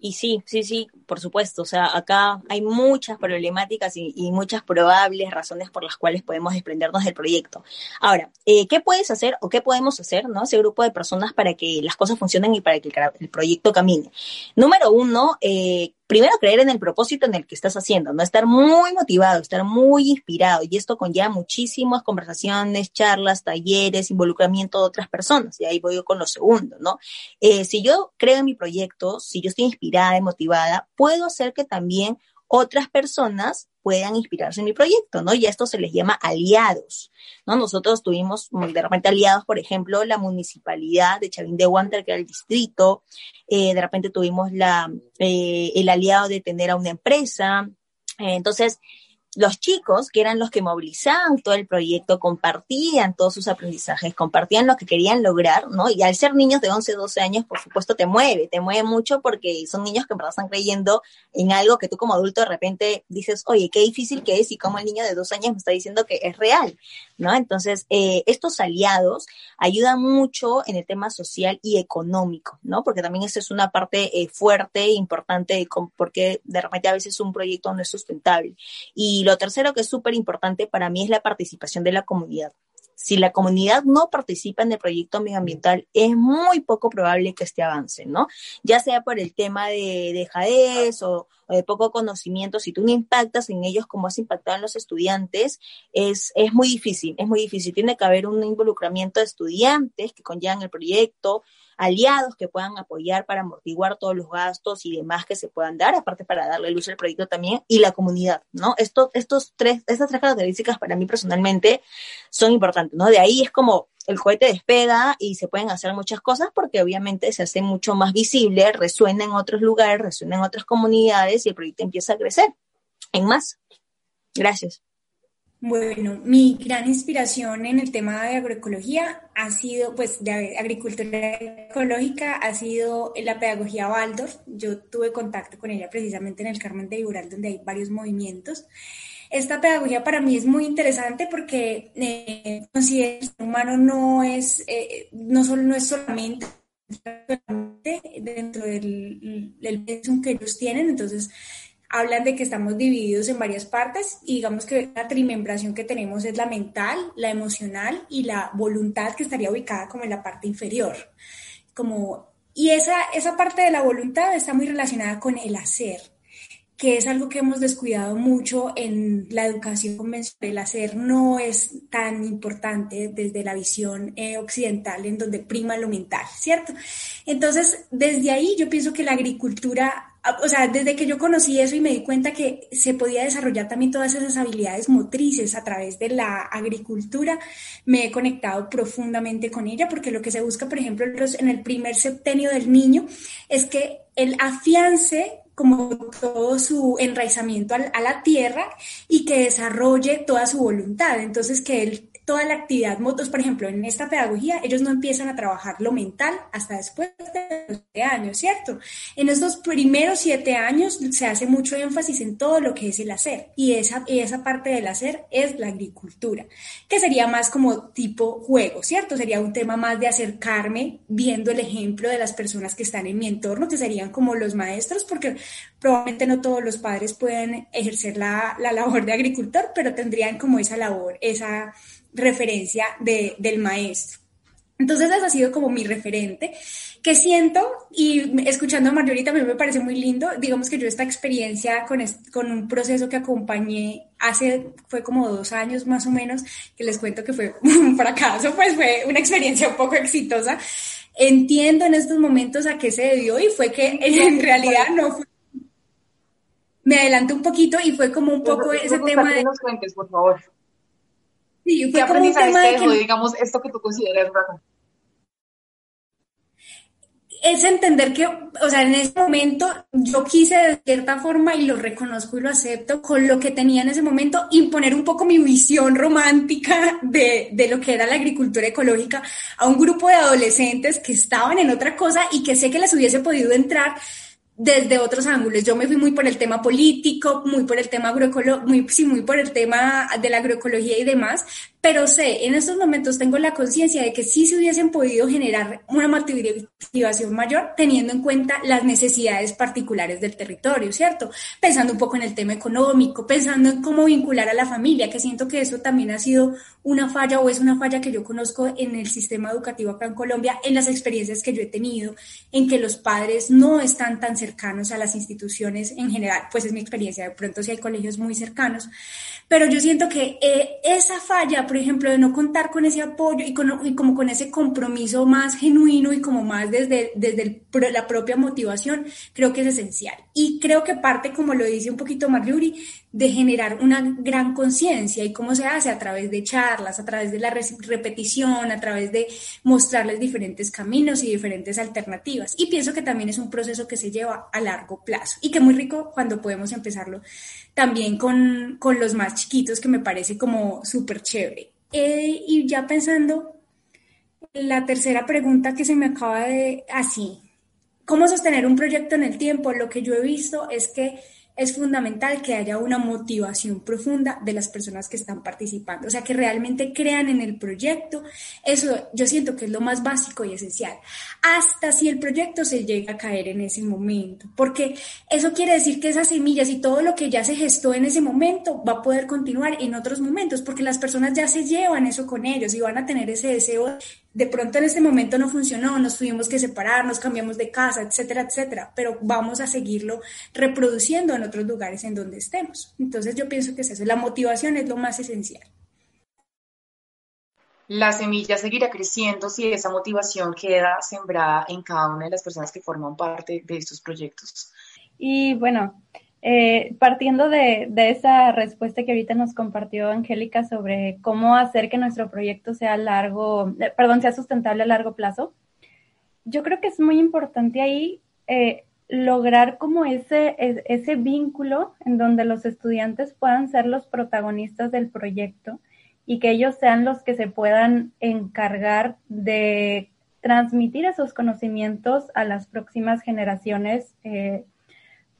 Y sí, sí, sí, por supuesto. O sea, acá hay muchas problemáticas y, muchas probables razones por las cuales podemos desprendernos del proyecto. Ahora, eh, ¿qué puedes hacer o qué podemos hacer, ¿no? Ese grupo de personas para que las cosas funcionen y para que el, proyecto camine. Número uno, eh, primero creer en el propósito en el que estás haciendo, ¿no? Estar muy motivado, estar muy inspirado. Y esto conlleva muchísimas conversaciones, charlas, talleres, involucramiento de otras personas. Y ahí voy con lo segundo, ¿no? Eh, si yo creo en mi proyecto, si yo estoy inspirada y motivada, puedo hacer que también otras personas puedan inspirarse en mi proyecto, ¿no? Y a esto se les llama aliados, ¿no? Nosotros tuvimos de repente aliados, por ejemplo, la municipalidad de Chavín de Huántar, que era el distrito, eh, de repente tuvimos eh, el aliado de tener a una empresa, eh, entonces, los chicos, que eran los que movilizaban todo el proyecto, compartían todos sus aprendizajes, compartían lo que querían lograr, ¿no? Y al ser niños de 11, 12 años, por supuesto, te mueve, te mueve mucho porque son niños que en verdad están creyendo en algo que tú como adulto de repente dices, oye, qué difícil que es y como el niño de dos años me está diciendo que es real, ¿no? Entonces, eh, estos aliados ayudan mucho en el tema social y económico, ¿no? Porque también esa es una parte eh, fuerte e importante porque de repente a veces un proyecto no es sustentable. Y y lo tercero que es súper importante para mí es la participación de la comunidad. Si la comunidad no participa en el proyecto medioambiental, es muy poco probable que este avance, ¿no? Ya sea por el tema de dejadez o, o de poco conocimiento, si tú no impactas en ellos como has impactado en los estudiantes, es, es muy difícil, es muy difícil. Tiene que haber un involucramiento de estudiantes que conllevan el proyecto, aliados que puedan apoyar para amortiguar todos los gastos y demás que se puedan dar, aparte para darle luz al proyecto también, y la comunidad, ¿no? Esto, estos tres, estas tres características para mí personalmente son importantes, ¿no? De ahí es como el cohete despega y se pueden hacer muchas cosas porque obviamente se hace mucho más visible, resuena en otros lugares, resuena en otras comunidades y el proyecto empieza a crecer en más. Gracias.
Bueno, mi gran inspiración en el tema de agroecología ha sido, pues, de agricultura ecológica, ha sido la pedagogía Waldorf. Yo tuve contacto con ella precisamente en el Carmen de Ibural, donde hay varios movimientos. Esta pedagogía para mí es muy interesante porque eh, considero que el ser humano no es, eh, no, solo, no es solamente dentro del, del que ellos tienen, entonces hablan de que estamos divididos en varias partes y digamos que la trimembración que tenemos es la mental, la emocional y la voluntad que estaría ubicada como en la parte inferior. Como, y esa, esa parte de la voluntad está muy relacionada con el hacer que es algo que hemos descuidado mucho en la educación convencional. El hacer no es tan importante desde la visión eh, occidental, en donde prima lo mental, ¿cierto? Entonces, desde ahí yo pienso que la agricultura o sea, desde que yo conocí eso y me di cuenta que se podía desarrollar también todas esas habilidades motrices a través de la agricultura, me he conectado profundamente con ella porque lo que se busca, por ejemplo, en el primer septenio del niño es que él afiance como todo su enraizamiento a la tierra y que desarrolle toda su voluntad. Entonces, que él toda la actividad motos, por ejemplo, en esta pedagogía, ellos no empiezan a trabajar lo mental hasta después de los años, ¿cierto? En estos primeros siete años se hace mucho énfasis en todo lo que es el hacer y esa, y esa parte del hacer es la agricultura, que sería más como tipo juego, ¿cierto? Sería un tema más de acercarme viendo el ejemplo de las personas que están en mi entorno, que serían como los maestros, porque probablemente no todos los padres pueden ejercer la, la labor de agricultor, pero tendrían como esa labor, esa referencia de, del maestro. Entonces, ese ha sido como mi referente, que siento, y escuchando a Marjorie también me parece muy lindo, digamos que yo esta experiencia con, con un proceso que acompañé hace, fue como dos años más o menos, que les cuento que fue un fracaso, pues fue una experiencia un poco exitosa. Entiendo en estos momentos a qué se debió y fue que en realidad no fue... Me adelanto un poquito y fue como un poco ese tema de...
Cuentes, por favor.
Sí,
¿Qué aprendizaje te digamos, esto que tú consideras
es entender que, o sea, en ese momento yo quise de cierta forma, y lo reconozco y lo acepto, con lo que tenía en ese momento, imponer un poco mi visión romántica de, de lo que era la agricultura ecológica a un grupo de adolescentes que estaban en otra cosa y que sé que les hubiese podido entrar desde otros ángulos. Yo me fui muy por el tema político, muy por el tema agroecológico, muy, sí, muy por el tema de la agroecología y demás, pero sé, en estos momentos tengo la conciencia de que sí se hubiesen podido generar una motivación mayor teniendo en cuenta las necesidades particulares del territorio, ¿cierto? Pensando un poco en el tema económico, pensando en cómo vincular a la familia, que siento que eso también ha sido una falla o es una falla que yo conozco en el sistema educativo acá en Colombia, en las experiencias que yo he tenido, en que los padres no están tan cercanos a las instituciones en general, pues es mi experiencia, de pronto si hay colegios muy cercanos, pero yo siento que eh, esa falla, por ejemplo, de no contar con ese apoyo y, con, como con ese compromiso más genuino y como más desde, desde la propia motivación, creo que es esencial. Y creo que parte, como lo dice un poquito Marjorie, de generar una gran conciencia y cómo se hace a través de charlas, a través de la repetición, a través de mostrarles diferentes caminos y diferentes alternativas. Y pienso que también es un proceso que se lleva a largo plazo y que muy rico cuando podemos empezarlo también con, con los más chiquitos, que me parece como súper chévere. Eh, y ya pensando, la tercera pregunta que se me acaba de, así, ¿cómo sostener un proyecto en el tiempo? Lo que yo he visto es que es fundamental que haya una motivación profunda de las personas que están participando, o sea, que realmente crean en el proyecto. Eso yo siento que es lo más básico y esencial, hasta si el proyecto se llega a caer en ese momento, porque eso quiere decir que esas semillas y todo lo que ya se gestó en ese momento va a poder continuar en otros momentos, porque las personas ya se llevan eso con ellos y van a tener ese deseo de pronto en este momento no funcionó, nos tuvimos que separar, nos cambiamos de casa, etcétera, etcétera, pero vamos a seguirlo reproduciendo en otros lugares en donde estemos. Entonces yo pienso que es eso, la motivación es lo más esencial.
La semilla seguirá creciendo si esa motivación queda sembrada en cada una de las personas que forman parte de estos proyectos.
Y bueno, eh, partiendo de, esa respuesta que ahorita nos compartió Angélica sobre cómo hacer que nuestro proyecto sea largo, eh, perdón, sea sustentable a largo plazo, yo creo que es muy importante ahí eh, lograr como ese, ese vínculo en donde los estudiantes puedan ser los protagonistas del proyecto y que ellos sean los que se puedan encargar de transmitir esos conocimientos a las próximas generaciones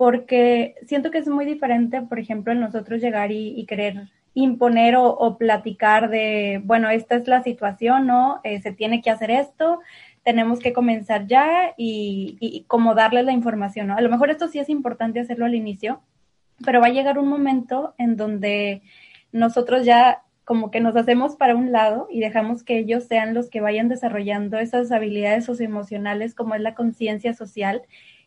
porque siento que es muy diferente, por ejemplo, en nosotros llegar y, querer imponer o, platicar de, bueno, esta es la situación, ¿no? Eh, se tiene que hacer esto, tenemos que comenzar ya y, y, como darles la información, ¿no? A lo mejor esto sí es importante hacerlo al inicio, pero va a llegar un momento en donde nosotros ya como que nos hacemos para un lado y dejamos que ellos sean los que vayan desarrollando esas habilidades socioemocionales como es la conciencia social,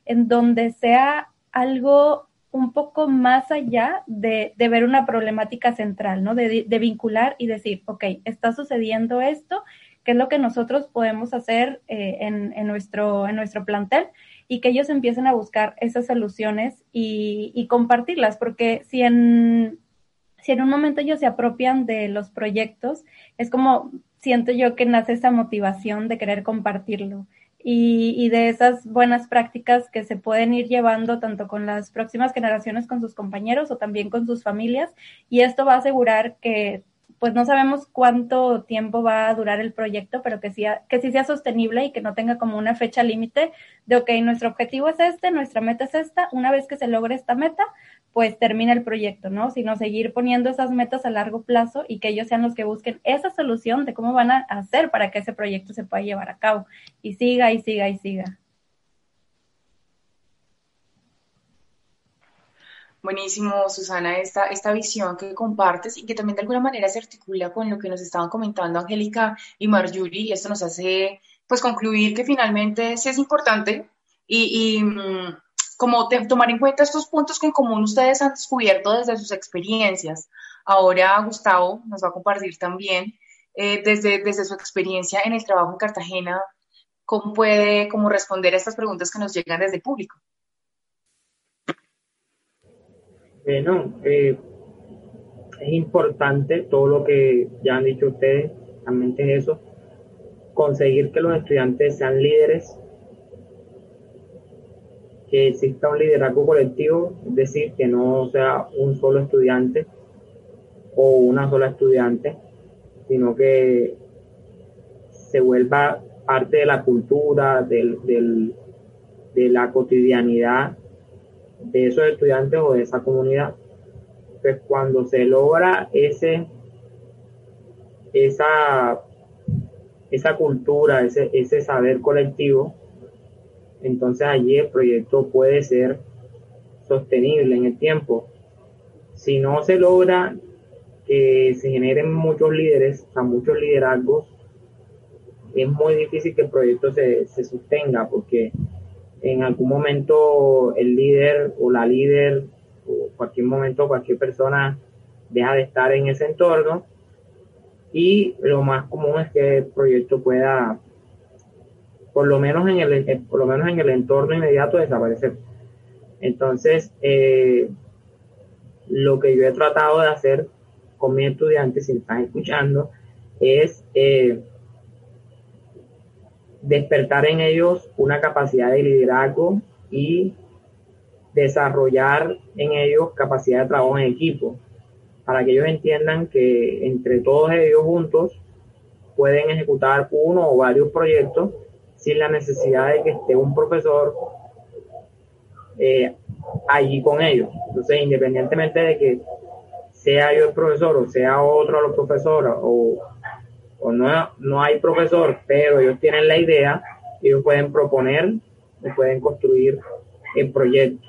en donde sea algo un poco más allá de, ver una problemática central, ¿no? De, vincular y decir, ok, está sucediendo esto, ¿qué es lo que nosotros podemos hacer eh, en, nuestro, en nuestro plantel? Y que ellos empiecen a buscar esas soluciones y, compartirlas, porque si en, si en un momento ellos se apropian de los proyectos, es como siento yo que nace esa motivación de querer compartirlo y, de esas buenas prácticas que se pueden ir llevando tanto con las próximas generaciones, con sus compañeros o también con sus familias. Y esto va a asegurar que pues no sabemos cuánto tiempo va a durar el proyecto, pero que sí, que sí sea sostenible y que no tenga como una fecha límite de, ok, nuestro objetivo es este, nuestra meta es esta, una vez que se logre esta meta, pues termina el proyecto, ¿no? Sino seguir poniendo esas metas a largo plazo y que ellos sean los que busquen esa solución de cómo van a hacer para que ese proyecto se pueda llevar a cabo y siga y siga y siga.
Buenísimo, Susana, esta, esta visión que compartes y que también de alguna manera se articula con lo que nos estaban comentando Angélica y Marjorie, y esto nos hace pues concluir que finalmente sí es importante y, y mm, como tomar en cuenta estos puntos que en común ustedes han descubierto desde sus experiencias. Ahora Gustavo nos va a compartir también eh, desde, desde su experiencia en el trabajo en Cartagena, cómo puede cómo responder a estas preguntas que nos llegan desde el público.
Bueno, eh, es importante todo lo que ya han dicho ustedes, realmente es eso, conseguir que los estudiantes sean líderes, que exista un liderazgo colectivo, es decir, que no sea un solo estudiante o una sola estudiante, sino que se vuelva parte de la cultura, del, del, de la cotidianidad de esos estudiantes o de esa comunidad. Pues cuando se logra ese, esa, esa cultura, ese, ese saber colectivo, entonces allí el proyecto puede ser sostenible en el tiempo. Si no se logra que se generen muchos líderes, o muchos liderazgos, es muy difícil que el proyecto se, se sostenga porque en algún momento el líder o la líder o cualquier momento cualquier persona deja de estar en ese entorno y lo más común es que el proyecto pueda por lo menos en el eh, por lo menos en el entorno inmediato desaparecer. Entonces eh, lo que yo he tratado de hacer con mis estudiantes si están escuchando es eh, despertar en ellos una capacidad de liderazgo y desarrollar en ellos capacidad de trabajo en equipo, para que ellos entiendan que entre todos ellos juntos pueden ejecutar uno o varios proyectos sin la necesidad de que esté un profesor eh, allí con ellos. Entonces, independientemente de que sea yo el profesor o sea otro los profesores o o no, no hay profesor, pero ellos tienen la idea, ellos pueden proponer y pueden construir el proyecto.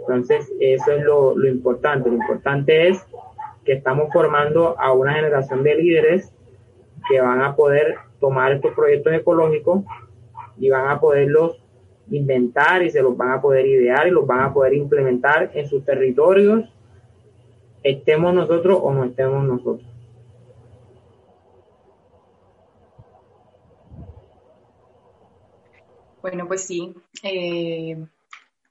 Entonces, eso es lo, lo importante. Lo importante es que estamos formando a una generación de líderes que van a poder tomar estos proyectos ecológicos y van a poderlos inventar y se los van a poder idear y los van a poder implementar en sus territorios, estemos nosotros o no estemos nosotros.
Bueno, pues sí. Eh,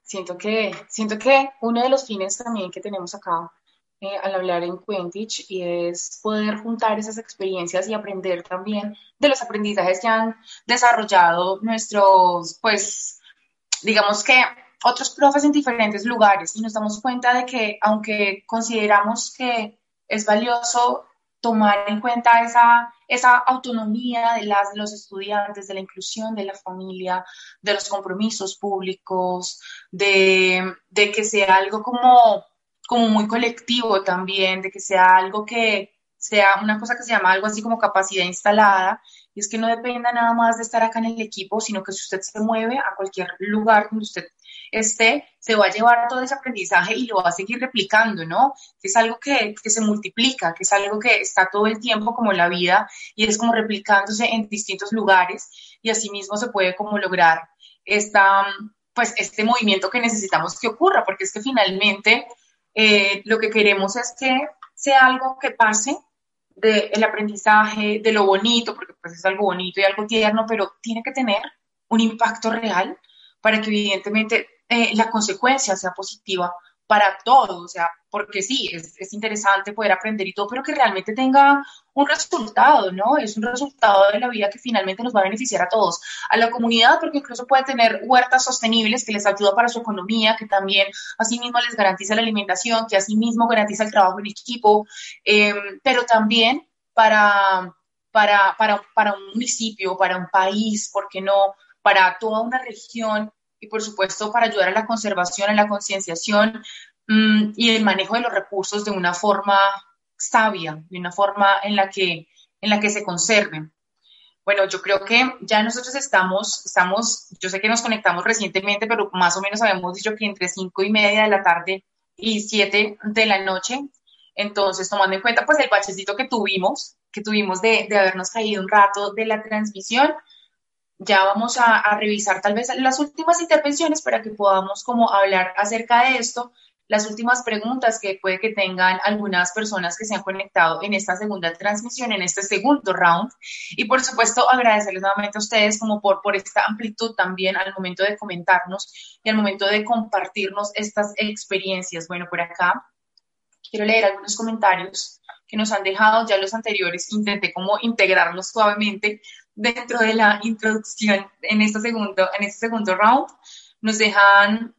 siento que, siento que uno de los fines también que tenemos acá eh, al hablar en Quentich y es poder juntar esas experiencias y aprender también de los aprendizajes que han desarrollado nuestros, pues, digamos que otros profes en diferentes lugares y nos damos cuenta de que aunque consideramos que es valioso tomar en cuenta esa, esa autonomía de, las, los estudiantes, de la inclusión de la familia, de los compromisos públicos, de, de que sea algo como, como muy colectivo también, de que sea algo que sea una cosa que se llama algo así como capacidad instalada, y es que no dependa nada más de estar acá en el equipo, sino que si usted se mueve a cualquier lugar donde usted esté, se va a llevar todo ese aprendizaje y lo va a seguir replicando, ¿no? Que es algo que, que se multiplica, que es algo que está todo el tiempo como la vida y es como replicándose en distintos lugares y asimismo se puede como lograr esta, pues este movimiento que necesitamos que ocurra, porque es que finalmente eh, lo que queremos es que sea algo que pase del aprendizaje, de lo bonito, porque pues es algo bonito y algo tierno, pero tiene que tener un impacto real para que evidentemente eh, la consecuencia sea positiva para todos, o sea, porque sí, es, es, interesante poder aprender y todo, pero que realmente tenga un resultado, ¿no? Es un resultado de la vida que finalmente nos va a beneficiar a todos, a la comunidad, porque incluso puede tener huertas sostenibles que les ayuda para su economía, que también asimismo les garantiza la alimentación, que asimismo garantiza el trabajo en equipo, eh, pero también para, para, para, para un municipio, para un país, ¿por qué no? Para toda una región y por supuesto para ayudar a la conservación, a la concienciación mmm, y el manejo de los recursos de una forma sabia, de una forma en la que, en la que se conserven. Bueno, yo creo que ya nosotros estamos, estamos, yo sé que nos conectamos recientemente, pero más o menos habíamos dicho que entre cinco y media de la tarde y siete de la noche. Entonces, tomando en cuenta pues el bachecito que tuvimos, que tuvimos de, de habernos caído un rato de la transmisión, ya vamos a, revisar tal vez las últimas intervenciones para que podamos como hablar acerca de esto, las últimas preguntas que puede que tengan algunas personas que se han conectado en esta segunda transmisión, en este segundo round. Y por supuesto, agradecerles nuevamente a ustedes como por, por esta amplitud también al momento de comentarnos y al momento de compartirnos estas experiencias. Bueno, por acá quiero leer algunos comentarios que nos han dejado ya los anteriores. Intenté como integrarlos suavemente dentro de la introducción en este segundo, en este segundo round. Nos dejan,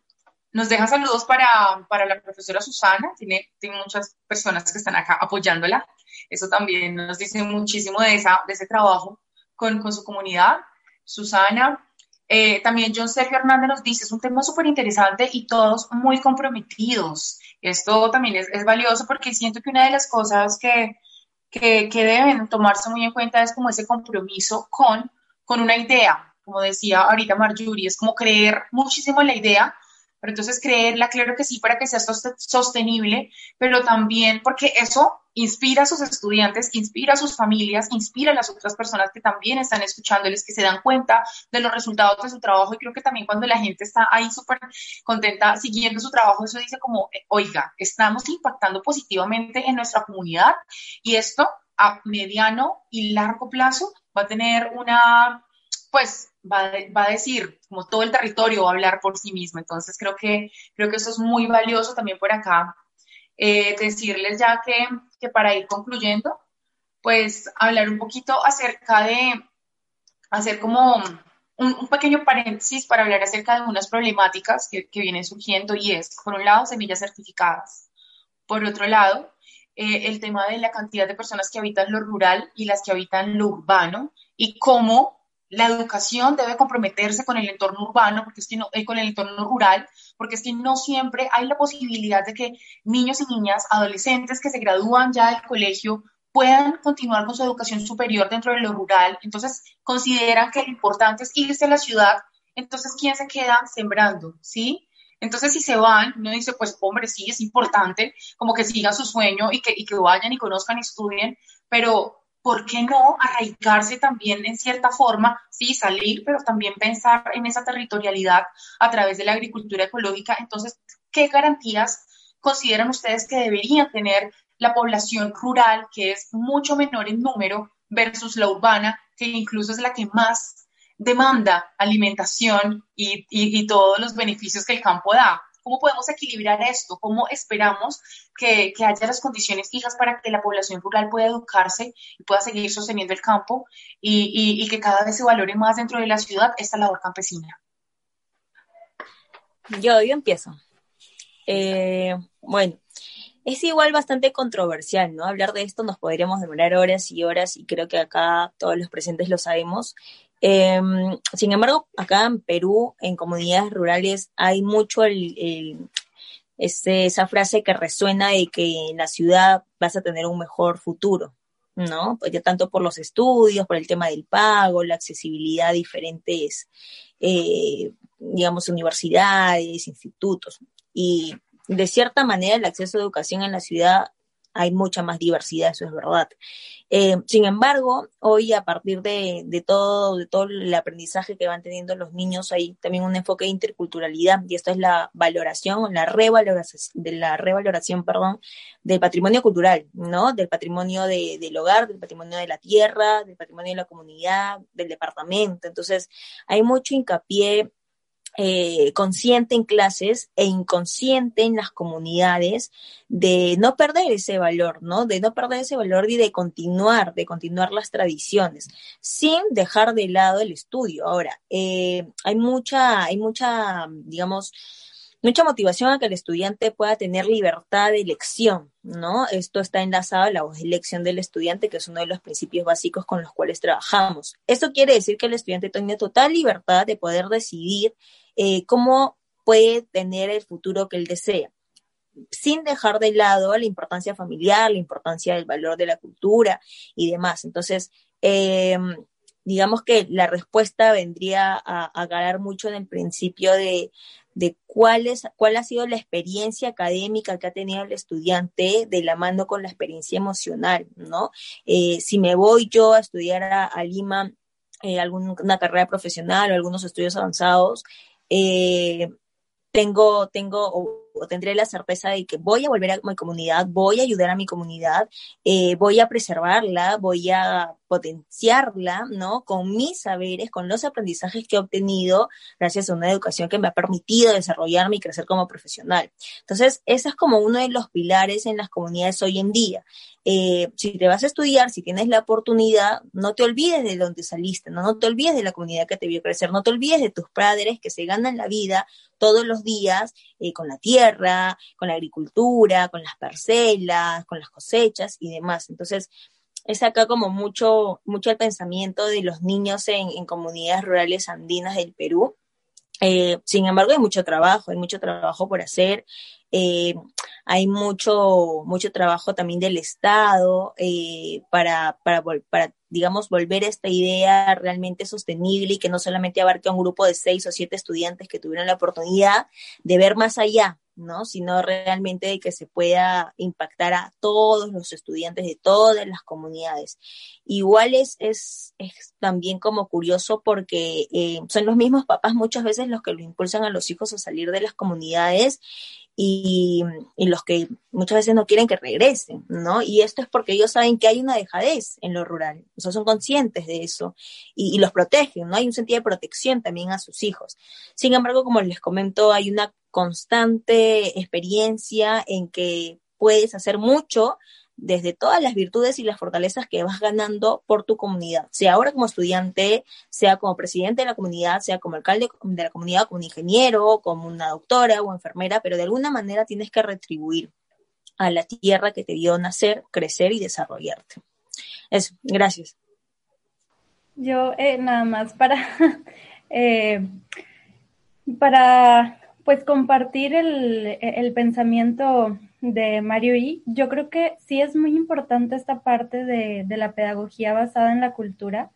nos dejan saludos para, para la profesora Susana, tiene, tiene muchas personas que están acá apoyándola. Eso también nos dice muchísimo de, esa, de ese trabajo con, con su comunidad. Susana, eh, también John Sergio Hernández nos dice, es un tema súper interesante y todos muy comprometidos. Esto también es, es, valioso porque siento que una de las cosas que, que, deben tomarse muy en cuenta es como ese compromiso con, con una idea, como decía ahorita Marjorie, es como creer muchísimo en la idea, pero entonces creerla, claro que sí, para que sea sostenible, pero también porque eso inspira a sus estudiantes, inspira a sus familias, inspira a las otras personas que también están escuchándoles, que se dan cuenta de los resultados de su trabajo y creo que también cuando la gente está ahí súper contenta siguiendo su trabajo, eso dice como, oiga, estamos impactando positivamente en nuestra comunidad y esto a mediano y largo plazo va a tener una, pues, va, va, a decir, como todo el territorio va a hablar por sí mismo. Entonces creo que, creo que eso es muy valioso también por acá. Eh, decirles ya que, que, para ir concluyendo, pues hablar un poquito acerca de, hacer como un, un pequeño paréntesis para hablar acerca de unas problemáticas que, que, vienen surgiendo y es, por un lado, semillas certificadas. Por otro lado, eh, el tema de la cantidad de personas que habitan lo rural y las que habitan lo urbano y cómo la educación debe comprometerse con el entorno urbano, porque es que no, eh, con el entorno rural, porque es que no siempre hay la posibilidad de que niños y niñas, adolescentes que se gradúan ya del colegio, puedan continuar con su educación superior dentro de lo rural. Entonces, consideran que lo importante es irse a la ciudad. Entonces, ¿quién se queda sembrando? ¿Sí? Entonces, si se van, uno dice, pues, hombre, sí, es importante como que sigan su sueño y que, y que vayan y conozcan y estudien, pero ¿por qué no arraigarse también en cierta forma? Sí, salir, pero también pensar en esa territorialidad a través de la agricultura ecológica. Entonces, ¿qué garantías consideran ustedes que deberían tener la población rural, que es mucho menor en número, versus la urbana, que incluso es la que más demanda alimentación y, todos los beneficios que el campo da? ¿Cómo podemos equilibrar esto? ¿Cómo esperamos que, haya las condiciones fijas para que la población rural pueda educarse y pueda seguir sosteniendo el campo y, que cada vez se valore más dentro de la ciudad esta labor campesina?
Yo, yo empiezo. Eh, bueno, es igual bastante controversial, ¿no? Hablar de esto nos podríamos demorar horas y horas y creo que acá todos los presentes lo sabemos. Em, sin embargo, acá en Perú, en comunidades rurales, hay mucho el, este, esa frase que resuena de que en la ciudad vas a tener un mejor futuro, ¿no? Pues ya tanto por los estudios, por el tema del pago, la accesibilidad a diferentes, eh, digamos, universidades, institutos. Y de cierta manera el acceso a educación en la ciudad hay mucha más diversidad, eso es verdad. Eh, sin embargo, hoy a partir de, todo, de todo el aprendizaje que van teniendo los niños, hay también un enfoque de interculturalidad y esto es la valoración, la revaloración, de la revaloración, perdón, del patrimonio cultural, ¿no? Del patrimonio del hogar, del patrimonio de la tierra, del patrimonio de la comunidad, del departamento. Entonces, hay mucho hincapié eh, consciente en clases e inconsciente en las comunidades de no perder ese valor, ¿no? De no perder ese valor y de continuar, de continuar las tradiciones, sin dejar de lado el estudio. Ahora, eh, hay mucha, hay mucha, digamos, mucha motivación a que el estudiante pueda tener libertad de elección, ¿no? Esto está enlazado a la elección del estudiante, que es uno de los principios básicos con los cuales trabajamos. Esto quiere decir que el estudiante tiene total libertad de poder decidir eh, cómo puede tener el futuro que él desea sin dejar de lado la importancia familiar, la importancia del valor de la cultura y demás. Entonces, em, digamos que la respuesta vendría a, a mucho en el principio de, cuál, es, cuál ha sido la experiencia académica que ha tenido el estudiante de la mano con la experiencia emocional, ¿no? Eh, si me voy yo a estudiar a, Lima eh, alguna carrera profesional o algunos estudios avanzados, eh, tengo, tengo o, tendré la certeza de que voy a volver a mi comunidad, voy a ayudar a mi comunidad, eh, voy a preservarla, voy a potenciarla, ¿no? Con mis saberes, con los aprendizajes que he obtenido gracias a una educación que me ha permitido desarrollarme y crecer como profesional. Entonces, ese es como uno de los pilares en las comunidades hoy en día. Eh, si te vas a estudiar, si tienes la oportunidad, no te olvides de donde saliste, ¿no? no te olvides de la comunidad que te vio crecer, no te olvides de tus padres que se ganan la vida todos los días eh, con la tierra, con la agricultura, con las parcelas, con las cosechas y demás. Entonces, es acá como mucho, mucho el pensamiento de los niños en, comunidades rurales andinas del Perú. Eh, sin embargo, hay mucho trabajo, hay mucho trabajo por hacer. Eh, hay mucho, mucho trabajo también del Estado eh, para, para, para, digamos, volver esta idea realmente sostenible y que no solamente abarque a un grupo de seis o siete estudiantes que tuvieron la oportunidad de ver más allá, ¿no? Sino realmente de que se pueda impactar a todos los estudiantes de todas las comunidades. Igual es, es, también como curioso porque eh, son los mismos papás muchas veces los que lo impulsan a los hijos a salir de las comunidades y, los que muchas veces no quieren que regresen, ¿no? Y esto es porque ellos saben que hay una dejadez en lo rural, o sea, son conscientes de eso y, los protegen, ¿no? Hay un sentido de protección también a sus hijos. Sin embargo, como les comento, hay una constante experiencia en que puedes hacer mucho desde todas las virtudes y las fortalezas que vas ganando por tu comunidad, sea ahora como estudiante, sea como presidente de la comunidad, sea como alcalde de la comunidad, como un ingeniero, como una doctora o enfermera, pero de alguna manera tienes que retribuir a la tierra que te dio nacer, crecer y desarrollarte. Eso, gracias.
Yo eh, nada más para, eh, para pues compartir el, el pensamiento de Mario y yo creo que sí es muy importante esta parte de, la pedagogía basada en la cultura,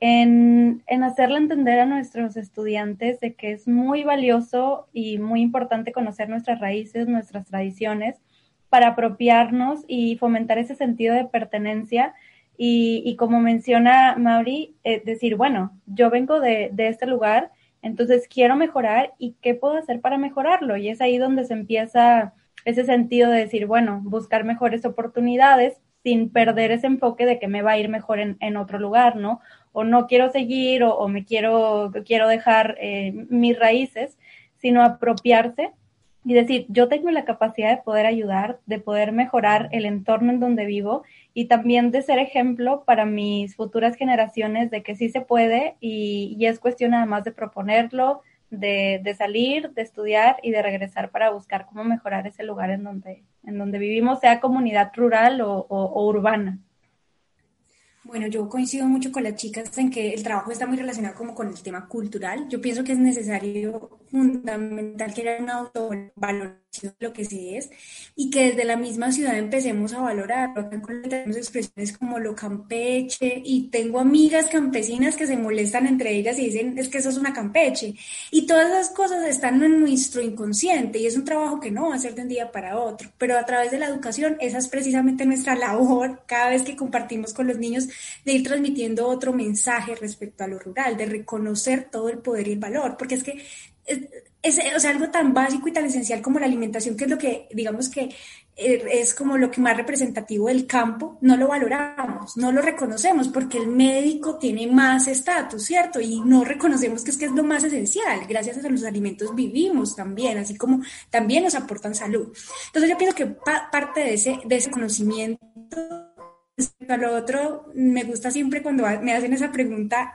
en, en hacerle entender a nuestros estudiantes de que es muy valioso y muy importante conocer nuestras raíces, nuestras tradiciones, para apropiarnos y fomentar ese sentido de pertenencia Y, como menciona Mauri, es decir, bueno, yo vengo de, este lugar, entonces quiero mejorar y qué puedo hacer para mejorarlo. Y es ahí donde se empieza ese sentido de decir, bueno, buscar mejores oportunidades sin perder ese enfoque de que me va a ir mejor en, en otro lugar, ¿no? O no quiero seguir o, me quiero, quiero dejar eh, mis raíces, sino apropiarse y decir, yo tengo la capacidad de poder ayudar, de poder mejorar el entorno en donde vivo y también de ser ejemplo para mis futuras generaciones de que sí se puede y, y es cuestión además de proponerlo, de, de, salir, de estudiar y de regresar para buscar cómo mejorar ese lugar en donde, en donde vivimos, sea comunidad rural o, o urbana.
Bueno, yo coincido mucho con las chicas en que el trabajo está muy relacionado como con el tema cultural. Yo pienso que es necesario, fundamental, que haya una autovaloración de lo que se es y que desde la misma ciudad empecemos a valorar. Tenemos expresiones como lo campeche y tengo amigas campesinas que se molestan entre ellas y dicen, es que eso es una campeche. Y todas esas cosas están en nuestro inconsciente y es un trabajo que no va a ser de un día para otro. Pero a través de la educación, esa es precisamente nuestra labor cada vez que compartimos con los niños de ir transmitiendo otro mensaje respecto a lo rural, de reconocer todo el poder y el valor, porque es que es, o sea, algo tan básico y tan esencial como la alimentación, que es lo que, digamos que eh, es como lo que más representativo del campo, no lo valoramos, no lo reconocemos, porque el médico tiene más estatus, ¿cierto? Y no reconocemos que es que es lo más esencial. Gracias a los alimentos vivimos también, así como también nos aportan salud. Entonces yo pienso que parte de ese, de ese conocimiento Respecto a lo otro, me gusta siempre cuando me hacen esa pregunta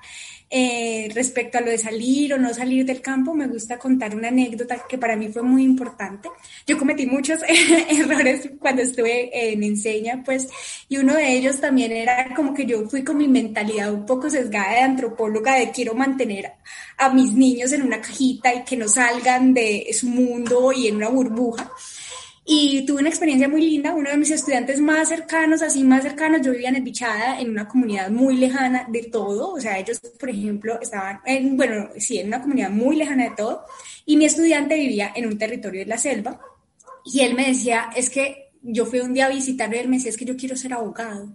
eh, respecto a lo de salir o no salir del campo, me gusta contar una anécdota que para mí fue muy importante. Yo cometí muchos errores cuando estuve en enseña, pues, y uno de ellos también era como que yo fui con mi mentalidad un poco sesgada de antropóloga de quiero mantener a mis niños en una cajita y que no salgan de su mundo y en una burbuja. Y tuve una experiencia muy linda, uno de mis estudiantes más cercanos, así más cercanos, yo vivía en el Bichada, en una comunidad muy lejana de todo, o sea, ellos, por ejemplo, estaban, en, bueno, sí, en una comunidad muy lejana de todo, y mi estudiante vivía en un territorio de la selva, y él me decía, es que yo fui un día a visitarlo y él me decía, es que yo quiero ser abogado.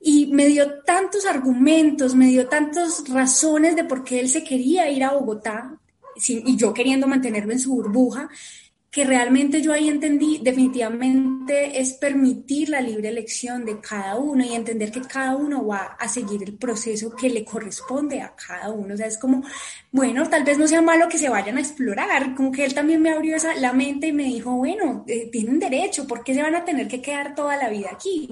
Y me dio tantos argumentos, me dio tantas razones de por qué él se quería ir a Bogotá, y yo queriendo mantenerlo en su burbuja, que realmente yo ahí entendí definitivamente es permitir la libre elección de cada uno y entender que cada uno va a seguir el proceso que le corresponde a cada uno. O sea, es como, bueno, tal vez no sea malo que se vayan a explorar, como que él también me abrió esa, la mente y me dijo, bueno, eh, tienen derecho, ¿por qué se van a tener que quedar toda la vida aquí?